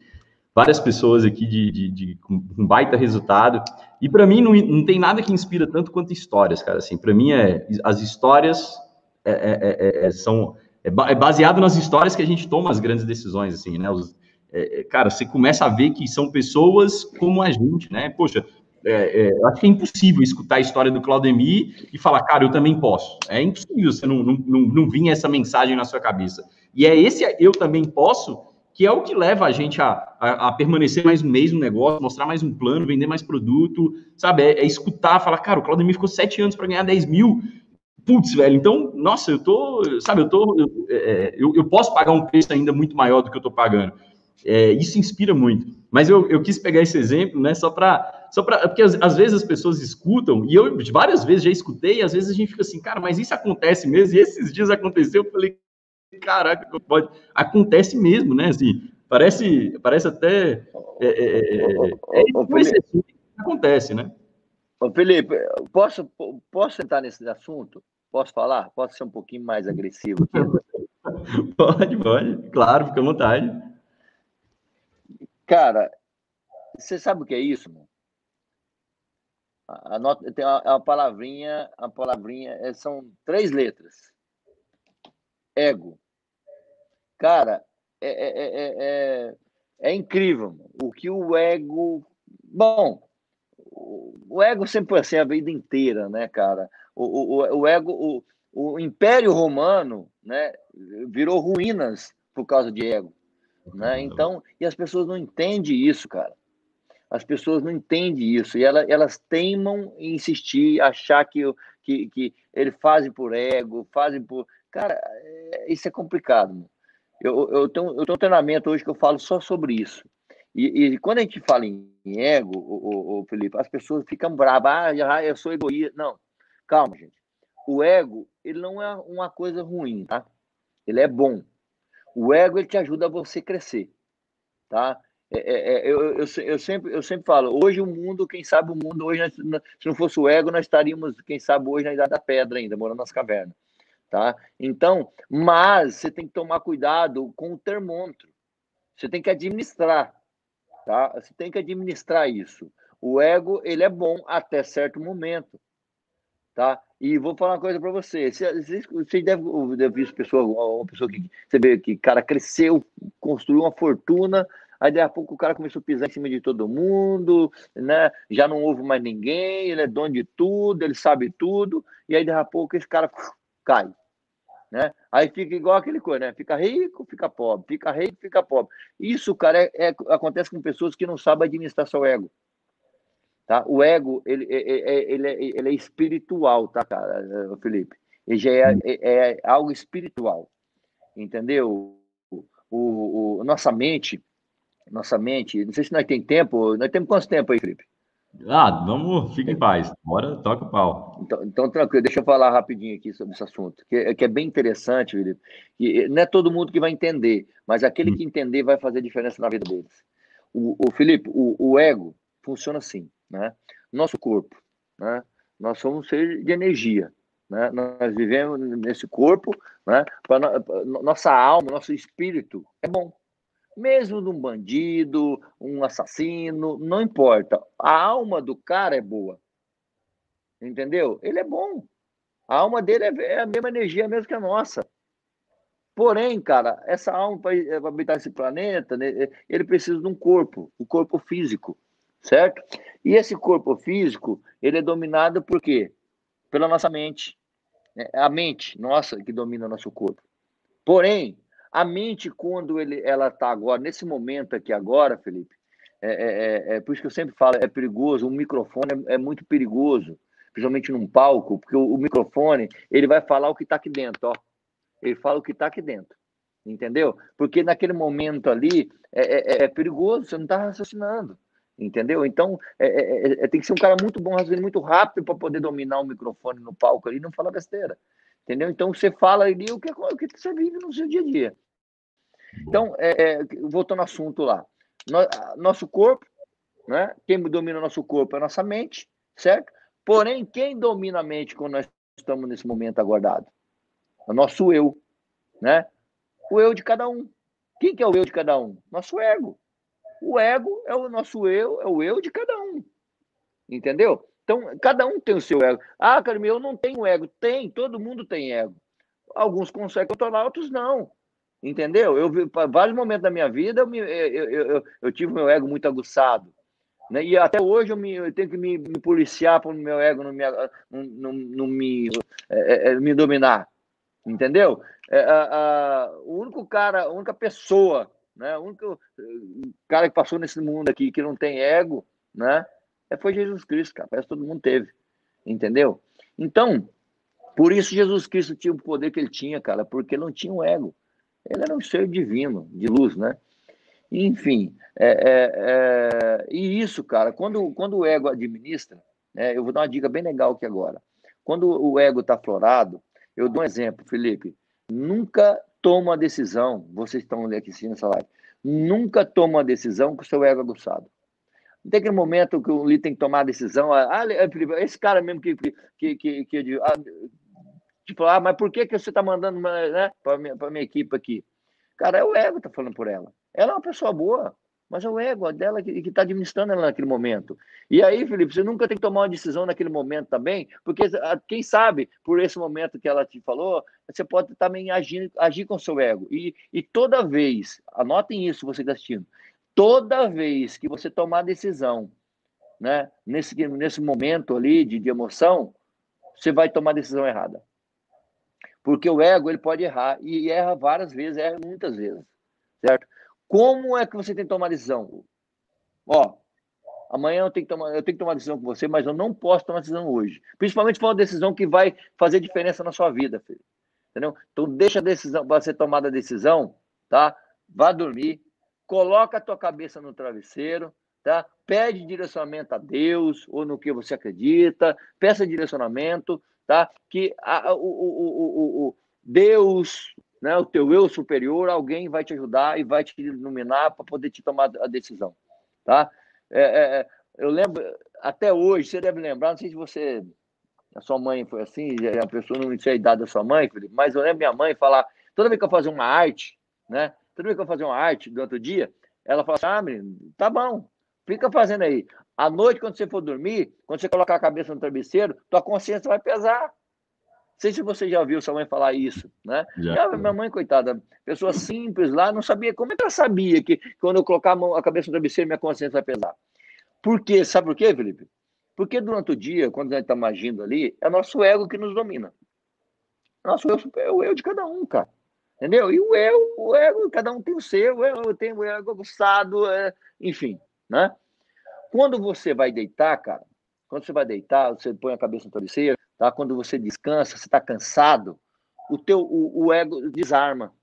várias pessoas aqui de, de, de com um baita resultado. E para mim não, não tem nada que inspira tanto quanto histórias, cara. Assim, para mim é as histórias é, é, é, é são é, é baseado nas histórias que a gente toma as grandes decisões, assim, né? Os, é, é, cara, você começa a ver que são pessoas como a gente, né? Poxa, é, é, acho que é impossível escutar a história do Claudemir e falar, cara, eu também posso. É impossível você não, não, não, não vir essa mensagem na sua cabeça. E é esse eu também posso que é o que leva a gente a, a, a, permanecer mais um mês no negócio, mostrar mais um plano, vender mais produto, sabe? É, é escutar, falar, cara, o Claudemir ficou sete anos para ganhar 10 mil. Putz, velho, então, nossa, eu tô, sabe, eu tô, eu, é, eu, eu posso pagar um preço ainda muito maior do que eu tô pagando. É, isso inspira muito. Mas eu, eu quis pegar esse exemplo, né, só para. Só pra, porque às, às, vezes as pessoas escutam, e eu várias vezes já escutei, e às vezes a gente fica assim, cara, mas isso acontece mesmo, e esses dias aconteceu, eu falei, caraca, pode. Acontece mesmo, né? Assim, parece, parece até. É, é, é, é, é acontece, né? Ô, Felipe, posso, posso entrar nesse assunto? Posso falar? Posso ser um pouquinho mais agressivo aqui? <laughs> pode, pode, claro, fica à vontade. Cara, você sabe o que é isso? Mano? Tem a, a palavrinha, a palavrinha é, são três letras. Ego. Cara, é, é, é, é, é incrível mano. o que o ego. Bom, o ego sempre assim a vida inteira, né, cara? O, o, o ego, o, o Império Romano, né, virou ruínas por causa de ego. Né? Então, e as pessoas não entendem isso, cara. As pessoas não entendem isso. E elas, elas teimam em insistir, achar que, que, que eles fazem por ego, fazem por. Cara, é, isso é complicado. Eu, eu, tenho, eu tenho um treinamento hoje que eu falo só sobre isso. E, e quando a gente fala em ego, o, o, o Felipe, as pessoas ficam bravas. Ah, eu sou egoísta. Não, calma, gente. O ego, ele não é uma coisa ruim, tá? Ele é bom. O ego ele te ajuda a você crescer, tá? É, é, é eu, eu, eu, sempre, eu sempre falo, hoje o mundo, quem sabe o mundo, hoje, se não fosse o ego, nós estaríamos, quem sabe, hoje na Idade da Pedra ainda, morando nas cavernas, tá? Então, mas você tem que tomar cuidado com o termômetro, você tem que administrar, tá? Você tem que administrar isso. O ego, ele é bom até certo momento, tá? E vou falar uma coisa para você. Você, deve ter visto pessoa, uma pessoa que você vê que cara cresceu, construiu uma fortuna, aí daqui a pouco o cara começou a pisar em cima de todo mundo, né? Já não houve mais ninguém, ele é dono de tudo, ele sabe tudo, e aí daqui a pouco esse cara cai. Né? Aí fica igual aquele coisa, né? Fica rico, fica pobre, fica rico, fica pobre. Isso, cara, é, é, acontece com pessoas que não sabem administrar seu ego. Tá? O ego, ele, é, é, é, ele, é, ele é espiritual, tá, cara, Felipe? Ele já é, é, é algo espiritual, entendeu? O, o, o, nossa mente, nossa mente, não sei se nós temos tempo, nós temos quanto tempo aí, Felipe? Ah, vamos, fica em paz, bora, toca o pau. Então, então, tranquilo, deixa eu falar rapidinho aqui sobre esse assunto, que, que é bem interessante, Felipe. E não é todo mundo que vai entender, mas aquele hum. que entender vai fazer diferença na vida deles. O, o Felipe, o, o ego funciona assim né? Nosso corpo, né? Nós somos um ser de energia, né? Nós vivemos nesse corpo, né? Nossa alma, nosso espírito é bom. Mesmo de um bandido, um assassino, não importa. A alma do cara é boa. Entendeu? Ele é bom. A alma dele é, é a mesma energia mesmo que a nossa. Porém, cara, essa alma para habitar esse planeta, né, ele precisa de um corpo, o um corpo físico, certo? E esse corpo físico, ele é dominado por quê? Pela nossa mente. É a mente nossa que domina o nosso corpo. Porém, a mente, quando ele, ela está agora, nesse momento aqui agora, Felipe, é, é, é, é, por isso que eu sempre falo, é perigoso, o microfone é, é muito perigoso, principalmente num palco, porque o, o microfone, ele vai falar o que está aqui dentro, ó. Ele fala o que está aqui dentro, entendeu? Porque naquele momento ali é, é, é perigoso, você não está raciocinando, entendeu? Então, tem que ser um cara muito bom, raciocinando muito rápido para poder dominar o microfone no palco ali e não falar besteira, entendeu? Então, você fala ali o que, o que você vive no seu dia a dia. Então, voltando ao assunto lá, nosso corpo, né? Quem domina o nosso corpo é a nossa mente, certo? Porém, quem domina a mente quando nós estamos nesse momento aguardado? É o nosso eu, né? O eu de cada um. Quem que é o eu de cada um? Nosso ego. O ego é o nosso eu, é o eu de cada um. Entendeu? Então, cada um tem o seu ego. Ah, Carmen, eu não tenho ego. Tem, todo mundo tem ego. Alguns conseguem controlar, outros não. Entendeu? Eu vários momentos da minha vida, eu, me, eu, eu, eu, tive meu ego muito aguçado. Né? E até hoje eu, me, eu tenho que me, me policiar para o meu ego não me, não, não, me, é, é, me dominar. Entendeu? É, a, a, o único cara, a única pessoa, né? o único cara que passou nesse mundo aqui que não tem ego, né? É, foi Jesus Cristo, cara. Parece que todo mundo teve. Entendeu? Então, por isso Jesus Cristo tinha o poder que ele tinha, cara, porque não tinha o ego. Ele era um ser divino, de luz, né? Enfim, é, é, é, e isso, cara, quando, quando o ego administra, né, eu vou dar uma dica bem legal aqui agora. Quando o ego está florado, eu dou um exemplo, Felipe. Nunca toma uma decisão, vocês estão aqui assistindo essa live, nunca toma uma decisão com o seu ego aguçado. Não tem aquele momento que o líder tem que tomar a decisão, ah, ah Felipe, esse cara mesmo que, que, que, que ah, tipo, ah, mas por que, que você está mandando né, para a minha, minha equipe aqui? Cara, é o ego que está falando por ela. Ela é uma pessoa boa, mas é o ego dela que está administrando ela naquele momento. E aí, Felipe, você nunca tem que tomar uma decisão naquele momento também, porque ah, quem sabe, por esse momento que ela te falou, você pode também agir, agir com seu ego. E, e toda vez, anotem isso, você está assistindo, toda vez que você tomar decisão, né, nesse, nesse momento ali de, de emoção, você vai tomar decisão errada. Porque o ego, ele pode errar, e erra várias vezes, erra muitas vezes, certo? Como é que você tem que tomar decisão? Ó, amanhã eu tenho que tomar, eu tenho que tomar decisão com você, mas eu não posso tomar decisão hoje. Principalmente se for uma decisão que vai fazer diferença na sua vida, filho. Entendeu? Então deixa a decisão, para ser tomada a decisão, tá? Vá dormir, coloca a tua cabeça no travesseiro, tá? Pede direcionamento a Deus ou no que você acredita, peça direcionamento, tá? Que a, o, o, o, o Deus, né, o teu eu superior, alguém vai te ajudar e vai te iluminar para poder te tomar a decisão, tá? É, é, é, eu lembro, até hoje, você deve lembrar, não sei se você, a sua mãe foi assim, a pessoa não sei a idade da sua mãe, mas eu lembro minha mãe falar, toda vez que eu fazia uma arte, né, toda vez que eu fazia uma arte durante o dia, ela falava assim, ah, menino, tá bom, fica fazendo aí. À noite, quando você for dormir, quando você colocar a cabeça no travesseiro, tua consciência vai pesar sei se você já ouviu sua mãe falar isso, né? Já. minha mãe, coitada, pessoa simples lá, não sabia. Como é que ela sabia que quando eu colocar a, mão, a cabeça no travesseiro, minha consciência vai pesar? Por quê? Sabe por quê, Felipe? Porque durante o dia, quando a gente está agindo ali, é nosso ego que nos domina. Nosso eu é o eu de cada um, cara. Entendeu? E o eu, o ego, cada um tem o seu, eu tenho o ego aguçado, é, enfim, né? Quando você vai deitar, cara, quando você vai deitar, você põe a cabeça no travesseiro, tá? Quando você descansa, você está cansado, o teu o, o ego desarma.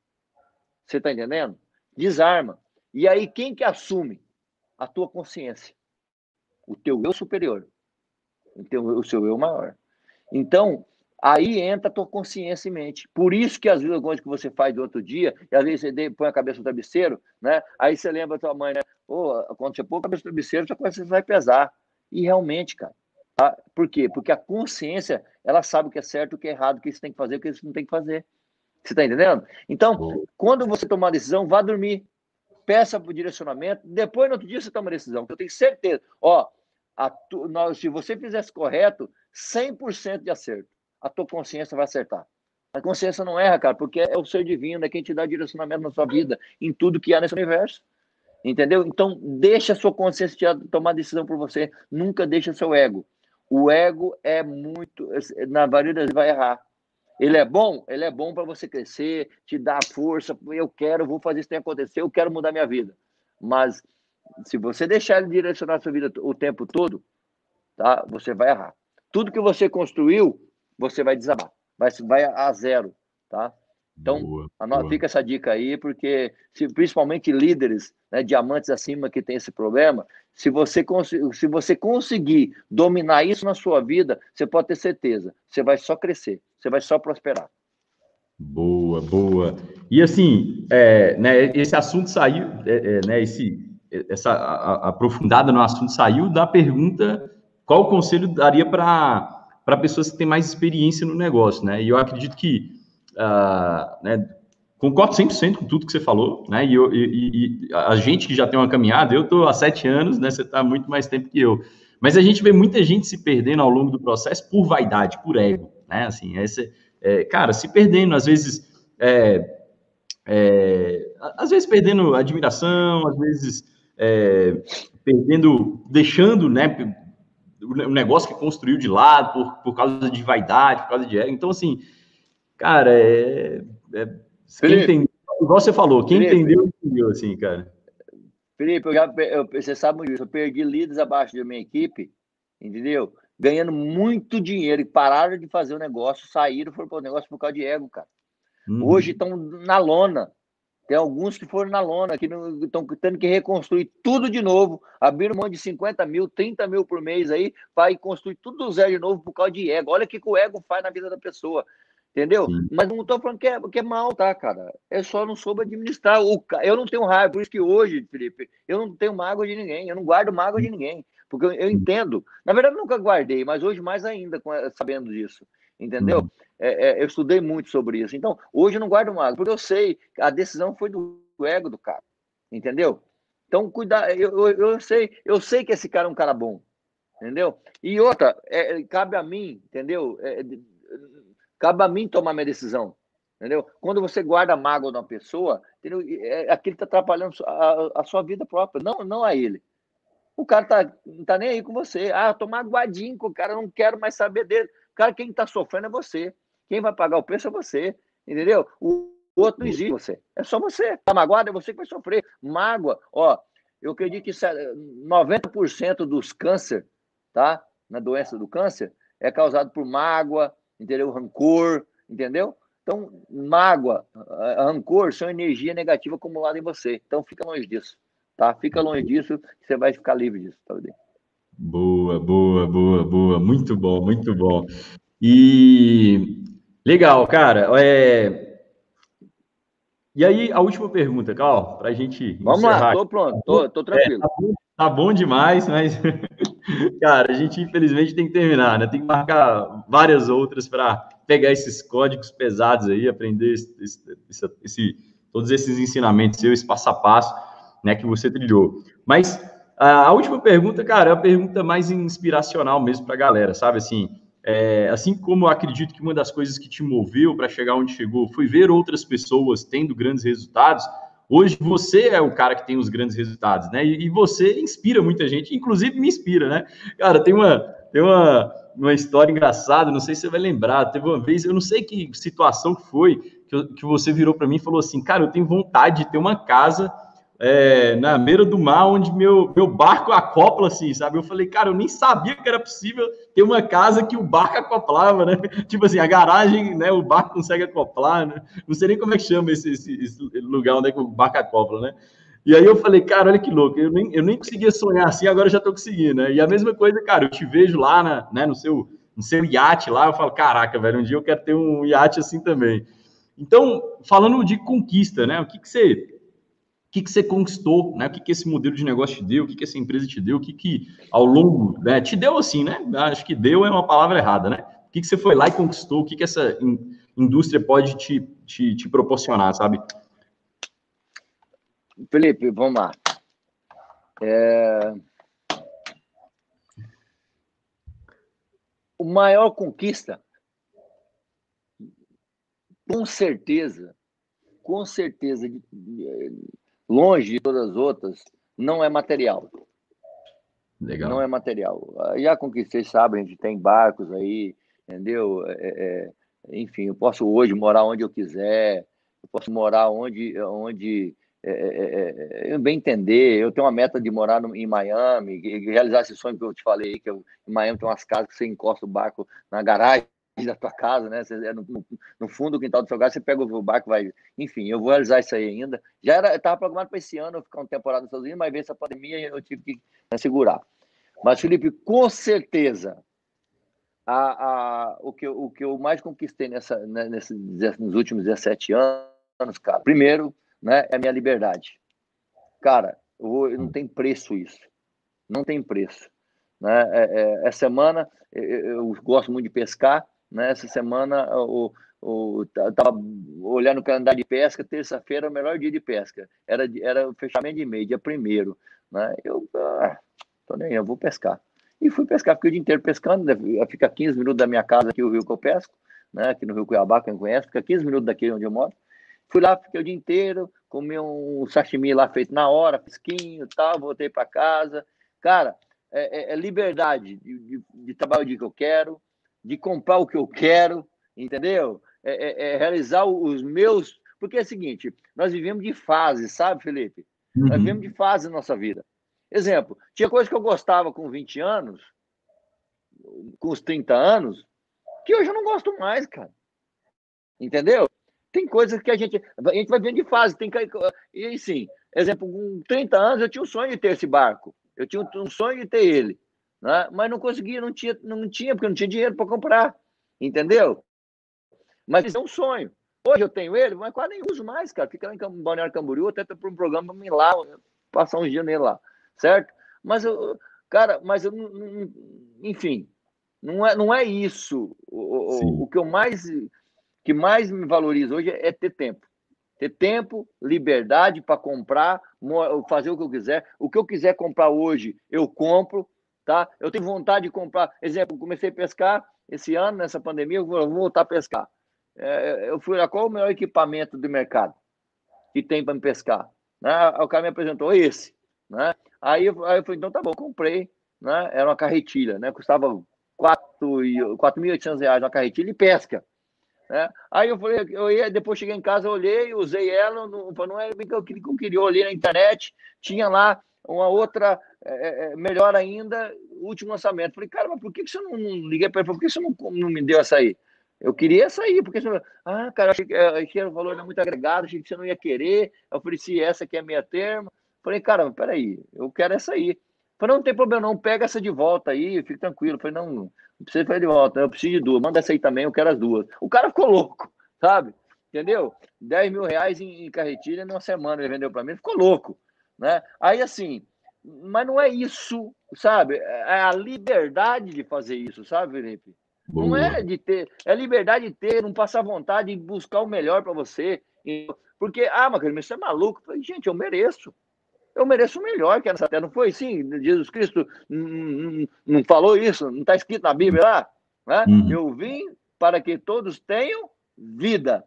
Você está entendendo? Desarma. E aí quem que assume? A tua consciência. O teu eu superior. O, teu, o seu eu maior. Então, aí entra a tua consciência e mente. Por isso que às vezes algumas que você faz do outro dia, e às vezes você põe a cabeça no travesseiro, né? Aí você lembra da tua mãe, né? Pô, quando você põe a cabeça no travesseiro, sua consciência vai pesar. E realmente, cara, Tá? Por quê? Porque a consciência, ela sabe o que é certo, o que é errado, o que você tem que fazer, o que você não tem que fazer. Você está entendendo? Então, quando você tomar uma decisão, vá dormir. Peça o direcionamento. Depois, no outro dia, você toma uma decisão. Eu tenho certeza. Ó, tu, se você fizesse correto, 100% de acerto. A tua consciência vai acertar. A consciência não erra, cara, porque é o ser divino, é quem te dá direcionamento na sua vida, em tudo que há nesse universo. Entendeu? Então, deixa a sua consciência tomar decisão por você. Nunca deixa seu ego. O ego é muito, na maioria das vezes vai errar. Ele é bom? Ele é bom para você crescer, te dar força. Eu quero, vou fazer isso acontecer, eu quero mudar minha vida. Mas se você deixar ele direcionar a sua vida o tempo todo, tá? Você vai errar. Tudo que você construiu, você vai desabar. Vai, vai a zero, tá? Então, boa, boa. fica essa dica aí, porque se, principalmente líderes, né, diamantes acima que tem esse problema, se você, se você conseguir dominar isso na sua vida, você pode ter certeza, você vai só crescer, você vai só prosperar. Boa, boa. E assim, é, né, esse assunto saiu, é, é, né, esse, essa aprofundada no assunto saiu da pergunta qual conselho daria para pessoas que têm mais experiência no negócio, né? E eu acredito que uh, né, concordo 100% com tudo que você falou, né? E, eu, e, e, a gente que já tem uma caminhada, eu estou há sete anos, né? Você está muito mais tempo que eu. Mas a gente vê muita gente se perdendo ao longo do processo por vaidade, por ego, né? Assim, esse, é, cara, se perdendo, às vezes, é, é, às vezes perdendo admiração, às vezes é, perdendo, deixando, né? O negócio que construiu de lado por, por causa de vaidade, por causa de ego. Então, assim, Cara, é. é quem entendeu, igual você falou, quem Felipe, entendeu, entendeu, assim, cara. Felipe, eu já, eu, você sabe disso, eu perdi líderes abaixo da minha equipe, entendeu? Ganhando muito dinheiro e pararam de fazer o negócio, saíram, foram para o negócio por causa de ego, cara. Uhum. Hoje estão na lona. Tem alguns que foram na lona, que estão tendo que reconstruir tudo de novo, abrir um monte de 50 mil, 30 mil por mês aí, para construir tudo do zero de novo por causa de ego. Olha o que, que o ego faz na vida da pessoa. Entendeu? Sim. Mas não estou falando que é, que é mal, tá, cara? É só não soube administrar. O, eu não tenho raiva, por isso que hoje, Felipe, eu não tenho mágoa de ninguém, eu não guardo mágoa de ninguém, porque eu, eu entendo. Na verdade, eu nunca guardei, mas hoje mais ainda, sabendo disso. Entendeu? Uhum. É, é, eu estudei muito sobre isso. Então, hoje eu não guardo mágoa, porque eu sei que a decisão foi do ego do cara. Entendeu? Então, cuidar, eu, eu, eu, sei, eu sei que esse cara é um cara bom. Entendeu? E outra, é, cabe a mim, entendeu? É, Cabe a mim tomar minha decisão. Entendeu? Quando você guarda mágoa de uma pessoa, entendeu? É, aquilo está atrapalhando a, a, sua vida própria, não, não a ele. O cara tá, não tá nem aí com você. Ah, eu tô magoadinho com o cara, não quero mais saber dele. Cara, quem está sofrendo é você. Quem vai pagar o preço é você. Entendeu? O, outro não existe você. É só você. Tá magoado, é você que vai sofrer. Mágoa, ó, eu acredito que 90% dos câncer, tá? Na doença do câncer, é causado por mágoa, entendeu? Rancor, entendeu? Então, mágoa, rancor são energia negativa acumulada em você. Então, fica longe disso, tá? Fica longe disso, você vai ficar livre disso, tá bem? Boa, boa, boa, boa. Muito bom, muito bom. E legal, cara. É... E aí, a última pergunta, Cal, para a gente. Vamos encerrar. lá, tô pronto, tô, tô tranquilo. É, tá, bom, tá bom demais, mas <laughs> Cara, a gente infelizmente tem que terminar, né? Tem que marcar várias outras para pegar esses códigos pesados aí, aprender esse, esse, esse, todos esses ensinamentos, esse passo a passo, né, que você trilhou. Mas a, última pergunta, cara, é a pergunta mais inspiracional mesmo para a galera, sabe? Assim, é, assim como eu acredito que uma das coisas que te moveu para chegar onde chegou foi ver outras pessoas tendo grandes resultados, Hoje você é o cara que tem os grandes resultados, né? E, e, você inspira muita gente, inclusive me inspira, né? Cara, tem uma, tem uma, uma história engraçada, não sei se você vai lembrar. Teve uma vez, eu não sei que situação foi, que, que você virou para mim e falou assim: Cara, eu tenho vontade de ter uma casa é, na beira do mar, onde meu, meu barco acopla, assim, sabe? Eu falei, cara, eu nem sabia que era possível ter uma casa que o barco acoplava, né? <laughs> Tipo assim, a garagem, né? O barco consegue acoplar, né? Não sei nem como é que chama esse, esse, esse lugar onde é que o barco acopla, né? E aí eu falei, cara, olha que louco, eu nem, eu nem conseguia sonhar assim, agora já tô conseguindo, né? E a mesma coisa, cara, eu te vejo lá, na, né, no seu, no seu iate lá, eu falo, caraca, velho, um dia eu quero ter um iate assim também. Então, falando de conquista, né? O que, que você que, que você conquistou, né? O que, que esse modelo de negócio te deu, o que, que essa empresa te deu, o que, que ao longo, né? Te deu assim, né? Acho que deu é uma palavra errada, né? O que, que você foi lá e conquistou, o que, que essa in, indústria pode te, te, te proporcionar, sabe? Felipe, vamos lá. É... O maior conquista com certeza, com certeza, longe de todas as outras, não é material. Legal. Não é material. Já conquistei, sabe, a gente tem barcos aí, entendeu? É, é, enfim, eu posso hoje morar onde eu quiser, eu posso morar onde, onde é, é, é, bem entender. Eu tenho uma meta de morar no, em Miami, realizar esse sonho que eu te falei, que eu, em Miami tem umas casas que você encosta o barco na garagem da tua casa, né? Você, é no, no, fundo do quintal do seu lugar, você pega o barco, vai. Enfim, eu vou realizar isso aí ainda. Já era, estava programado para esse ano eu ficar uma temporada Unidos, mas veio essa pandemia e eu tive que né, segurar. Mas, Felipe, com certeza, a, a, o, que, o que eu mais conquistei nessa, né, nesses, nos últimos 17 anos, cara, primeiro, né, é a minha liberdade. Cara, eu vou, não tem preço isso. Não tem preço. Né? É, é, essa semana, eu, eu, gosto muito de pescar. Né? Essa semana, eu, eu estava olhando o calendário de pesca. Terça-feira é o melhor dia de pesca. Era, era o fechamento de mês, dia primeiro. Né? Eu, ah, tô nem, eu vou pescar. E fui pescar, fiquei o dia inteiro pescando, né? fica 15 minutos da minha casa aqui, o rio que eu pesco, né? aqui no Rio Cuiabá, quem conhece, fica 15 minutos daqui onde eu moro. Fui lá, fiquei o dia inteiro, comi um sashimi lá feito na hora, fresquinho tal, voltei para casa. Cara, é, é, é liberdade de, de, de, trabalhar o dia que eu quero, de comprar o que eu quero, entendeu? É, é, é realizar os meus. Porque é o seguinte, nós vivemos de fase, sabe, Felipe? Uhum. Nós vivemos de fase na nossa vida. Exemplo, tinha coisa que eu gostava com 20 anos, com os 30 anos, que hoje eu não gosto mais, cara. Entendeu? Tem coisas que a gente, a gente vai vendo de fase. Tem, e sim, exemplo, com 30 anos eu tinha um sonho de ter esse barco. Eu tinha um sonho de ter ele. Né? Mas não conseguia, não tinha, não tinha, porque não tinha dinheiro para comprar. Entendeu? Mas isso é um sonho. Hoje eu tenho ele, mas quase nem uso mais, cara. Fica lá em Balneário Camboriú, até para um programa para ir lá, passar uns dias nele lá certo? Mas eu, cara, mas eu, enfim, não é, não é isso. O, o, que eu mais que mais me valoriza hoje é ter tempo. Ter tempo, liberdade para comprar, fazer o que eu quiser. O que eu quiser comprar hoje, eu compro, tá? Eu tenho vontade de comprar. Exemplo, comecei a pescar esse ano, nessa pandemia, eu vou voltar a pescar. É, eu fui lá, qual o melhor equipamento do mercado que tem para me pescar? Né? O cara me apresentou esse. Né? Aí, eu, aí eu falei, então tá bom, comprei, né? Era uma carretilha, né? Custava 4.800 reais uma carretilha e pesca. Né? Aí eu falei, eu ia, depois cheguei em casa, olhei, usei ela, não, não era bem que eu queria, eu queria, olhei na internet, tinha lá uma outra, é, é melhor ainda, último lançamento. Falei, cara, mas por que, que você não, não liguei para ele? Por que você não, não me deu essa aí? Eu queria essa aí, porque você... ah, cara, achei que, achei que o valor era muito agregado, achei que você não ia querer, eu ofereci essa que é meia termo. Falei, cara, peraí, eu quero essa aí. Falei, não tem problema não, pega essa de volta aí, fique tranquilo. Falei, não, não precisa fazer de volta, eu preciso de duas, manda essa aí também, eu quero as duas. O cara ficou louco, sabe? Entendeu? 10 mil reais em, em carretilha numa semana ele vendeu para mim, ficou louco, né? Aí assim, mas não é isso, sabe? É a liberdade de fazer isso, sabe, Felipe? Boa. Não é de ter, é liberdade de ter, não passar vontade de buscar o melhor para você. Porque, ah, mas você é maluco. Eu falei, gente, eu mereço eu mereço o melhor que essa terra. Não foi assim? Jesus Cristo não, não falou isso? Não está escrito na Bíblia lá? Né? Uhum. Eu vim para que todos tenham vida,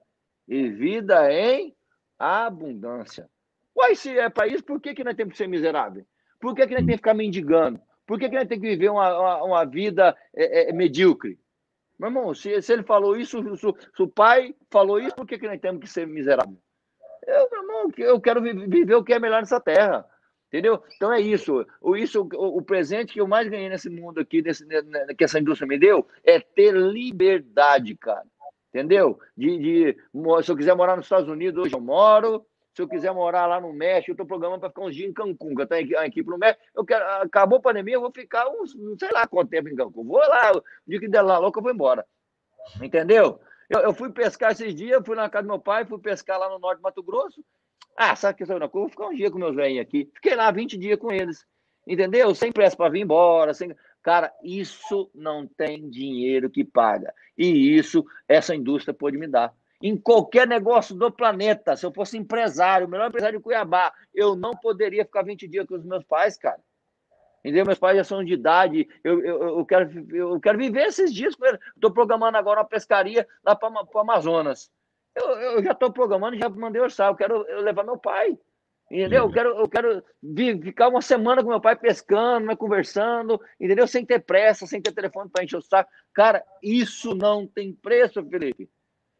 e vida em abundância. Uai, se é para isso, por que, que nós temos que ser miserável? Por que, que nós temos que ficar mendigando? Por que, que nós temos que viver uma, uma, uma vida é, é, medíocre? Meu irmão, se, se ele falou isso, se, se, o pai falou isso, por que, que nós temos que ser miserável? Eu, não, eu quero viver o que é melhor nessa terra. Entendeu? Então é isso. O, isso o, o presente que eu mais ganhei nesse mundo aqui, nesse, que essa indústria me deu, é ter liberdade, cara. Entendeu? De, de, se eu quiser morar nos Estados Unidos, hoje eu moro. Se eu quiser morar lá no México, eu estou programando para ficar uns dias em Cancún, que eu tenho aqui, para México. Eu quero, acabou a pandemia, eu vou ficar uns, não sei lá quanto tempo em Cancún. Vou lá, o dia que der lá louco, eu vou embora. Entendeu? Eu, eu, fui pescar esses dias, fui na casa do meu pai, fui pescar lá no norte do Mato Grosso. Ah, sabe que eu vou ficar um dia com meus velhinhos aqui. Fiquei lá 20 dias com eles. Entendeu? Sem pressa para vir embora. Sem... Cara, isso não tem dinheiro que paga. E isso essa indústria pode me dar. Em qualquer negócio do planeta, se eu fosse empresário, o melhor empresário de Cuiabá, eu não poderia ficar 20 dias com os meus pais, cara. Entendeu? Meus pais já são de idade, eu, eu, eu, quero, eu quero viver esses dias com eles. Estou programando agora uma pescaria lá para o Amazonas. eu, eu já estou programando, já mandei orçar, eu quero eu levar meu pai. Entendeu? Eu quero, eu quero ficar uma semana com meu pai pescando, né, conversando, entendeu? Sem ter pressa, sem ter telefone para encher o saco. Cara, isso não tem preço, Felipe.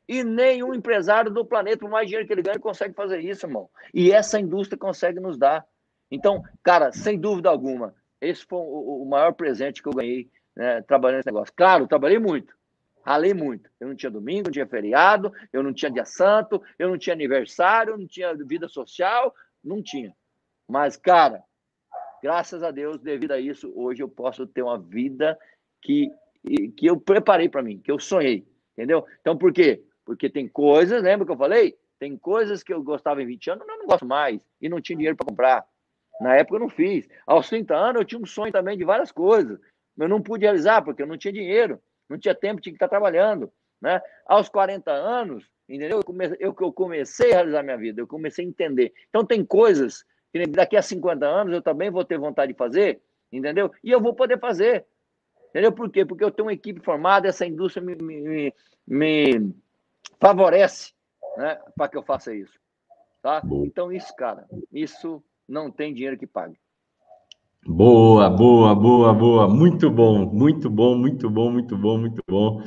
E nenhum empresário do planeta, por mais dinheiro que ele ganha, consegue fazer isso, irmão. E essa indústria consegue nos dar. Então, cara, sem dúvida alguma, esse foi o, maior presente que eu ganhei né, trabalhando nesse negócio. Claro, trabalhei muito, ralei muito. Eu não tinha domingo, não tinha feriado, eu não tinha dia santo, eu não tinha aniversário, não tinha vida social, não tinha. Mas, cara, graças a Deus, devido a isso, hoje eu posso ter uma vida que, que eu preparei para mim, que eu sonhei, entendeu? Então, por quê? Porque tem coisas, lembra que eu falei? Tem coisas que eu gostava em 20 anos, eu não gosto mais, e não tinha dinheiro para comprar. Na época eu não fiz. Aos 30 anos eu tinha um sonho também de várias coisas. Eu não pude realizar porque eu não tinha dinheiro, não tinha tempo, tinha que estar trabalhando. Né? Aos 40 anos, entendeu? Eu comecei, eu, eu comecei a realizar minha vida, eu comecei a entender. Então tem coisas que daqui a 50 anos eu também vou ter vontade de fazer, entendeu? E eu vou poder fazer. Entendeu? Por quê? Porque eu tenho uma equipe formada, essa indústria me, me, me favorece né, para que eu faça isso. Tá? Então, isso, cara, isso não tem dinheiro que pague. Boa, boa, boa, boa. Muito bom, muito bom, muito bom, muito bom, muito bom.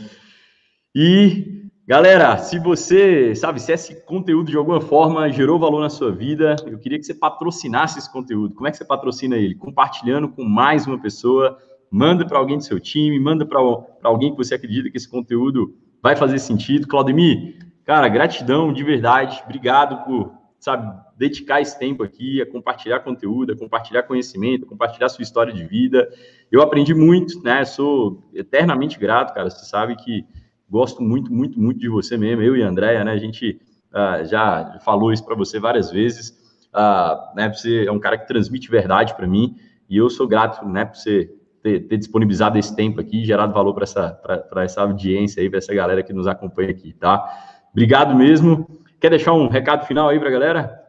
E, galera, se você, sabe, se esse conteúdo de alguma forma gerou valor na sua vida, eu queria que você patrocinasse esse conteúdo. Como é que você patrocina ele? Compartilhando com mais uma pessoa, manda para alguém do seu time, manda para alguém que você acredita que esse conteúdo vai fazer sentido. Claudemir, cara, gratidão de verdade. Obrigado por, sabe, dedicar esse tempo aqui a compartilhar conteúdo, a compartilhar conhecimento, a compartilhar sua história de vida. Eu aprendi muito, né? Sou eternamente grato, cara. Você sabe que gosto muito, muito, muito de você mesmo. Eu e a Andréia, né? A gente uh, já falou isso para você várias vezes. Uh, né? Você é um cara que transmite verdade para mim e eu sou grato, né? Por você ter, ter disponibilizado esse tempo aqui, gerado valor para essa, essa audiência aí, para essa galera que nos acompanha aqui, tá? Obrigado mesmo. Quer deixar um recado final aí para a galera?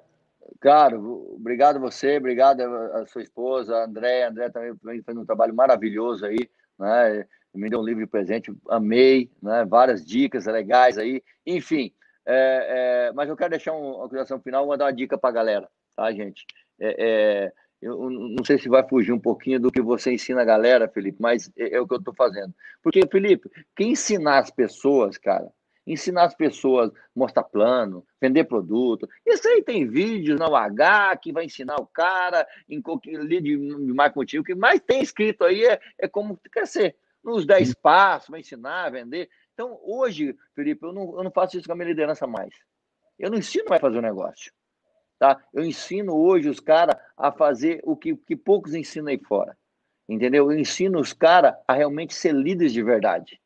Cara, obrigado você, obrigado a sua esposa, a André. A André também fez um trabalho maravilhoso aí, né? Me deu um livro de presente, amei, né? Várias dicas legais aí. Enfim, é, é, mas eu quero deixar uma consideração final, mandar uma dica para a galera, tá, gente? É, é, eu não sei se vai fugir um pouquinho do que você ensina a galera, Felipe, mas é, é o que eu estou fazendo. Porque, Felipe, quem ensinar as pessoas, cara, ensinar as pessoas, mostrar plano, vender produto. Isso aí tem vídeos na UH que vai ensinar o cara em lead de marketing. O que mais tem escrito aí é, é como crescer. Nos 10 passos, vai ensinar a vender. Então, hoje, Felipe, eu não, eu não faço isso com a minha liderança mais. Eu não ensino mais a fazer o um negócio. Tá? Eu ensino hoje os caras a fazer o que, que poucos ensinam aí fora. Entendeu? Eu ensino os caras a realmente ser líderes de verdade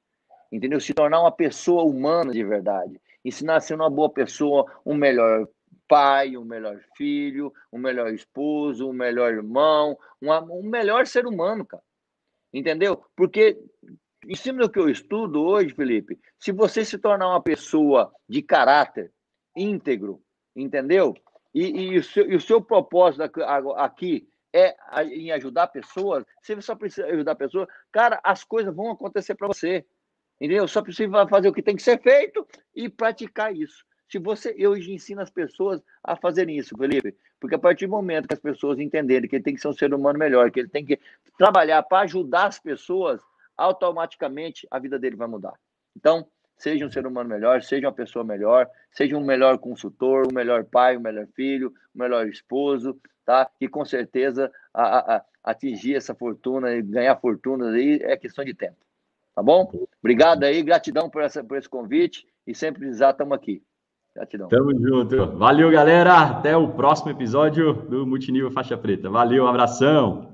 entendeu? Se tornar uma pessoa humana de verdade, ensinar a ser uma boa pessoa, um melhor pai, um melhor filho, um melhor esposo, um melhor irmão, uma, um melhor ser humano, cara. Entendeu? Porque em cima do que eu estudo hoje, Felipe, se você se tornar uma pessoa de caráter íntegro, entendeu? E, e, o, seu, e o seu propósito aqui é em ajudar pessoas, se você só precisa ajudar pessoas, cara, as coisas vão acontecer para você. Entendeu? Só precisa fazer o que tem que ser feito e praticar isso. Se você, eu ensino as pessoas a fazerem isso, Felipe, porque a partir do momento que as pessoas entenderem que ele tem que ser um ser humano melhor, que ele tem que trabalhar para ajudar as pessoas, automaticamente a vida dele vai mudar. Então, seja um ser humano melhor, seja uma pessoa melhor, seja um melhor consultor, um melhor pai, um melhor filho, um melhor esposo, tá? E com certeza a, a, atingir essa fortuna e ganhar fortunas aí é questão de tempo. Tá bom? Obrigado aí, gratidão por, essa, por esse convite e sempre precisar, estamos aqui. Gratidão. Tamo junto. Valeu, galera. Até o próximo episódio do Multinível Faixa Preta. Valeu, um abração.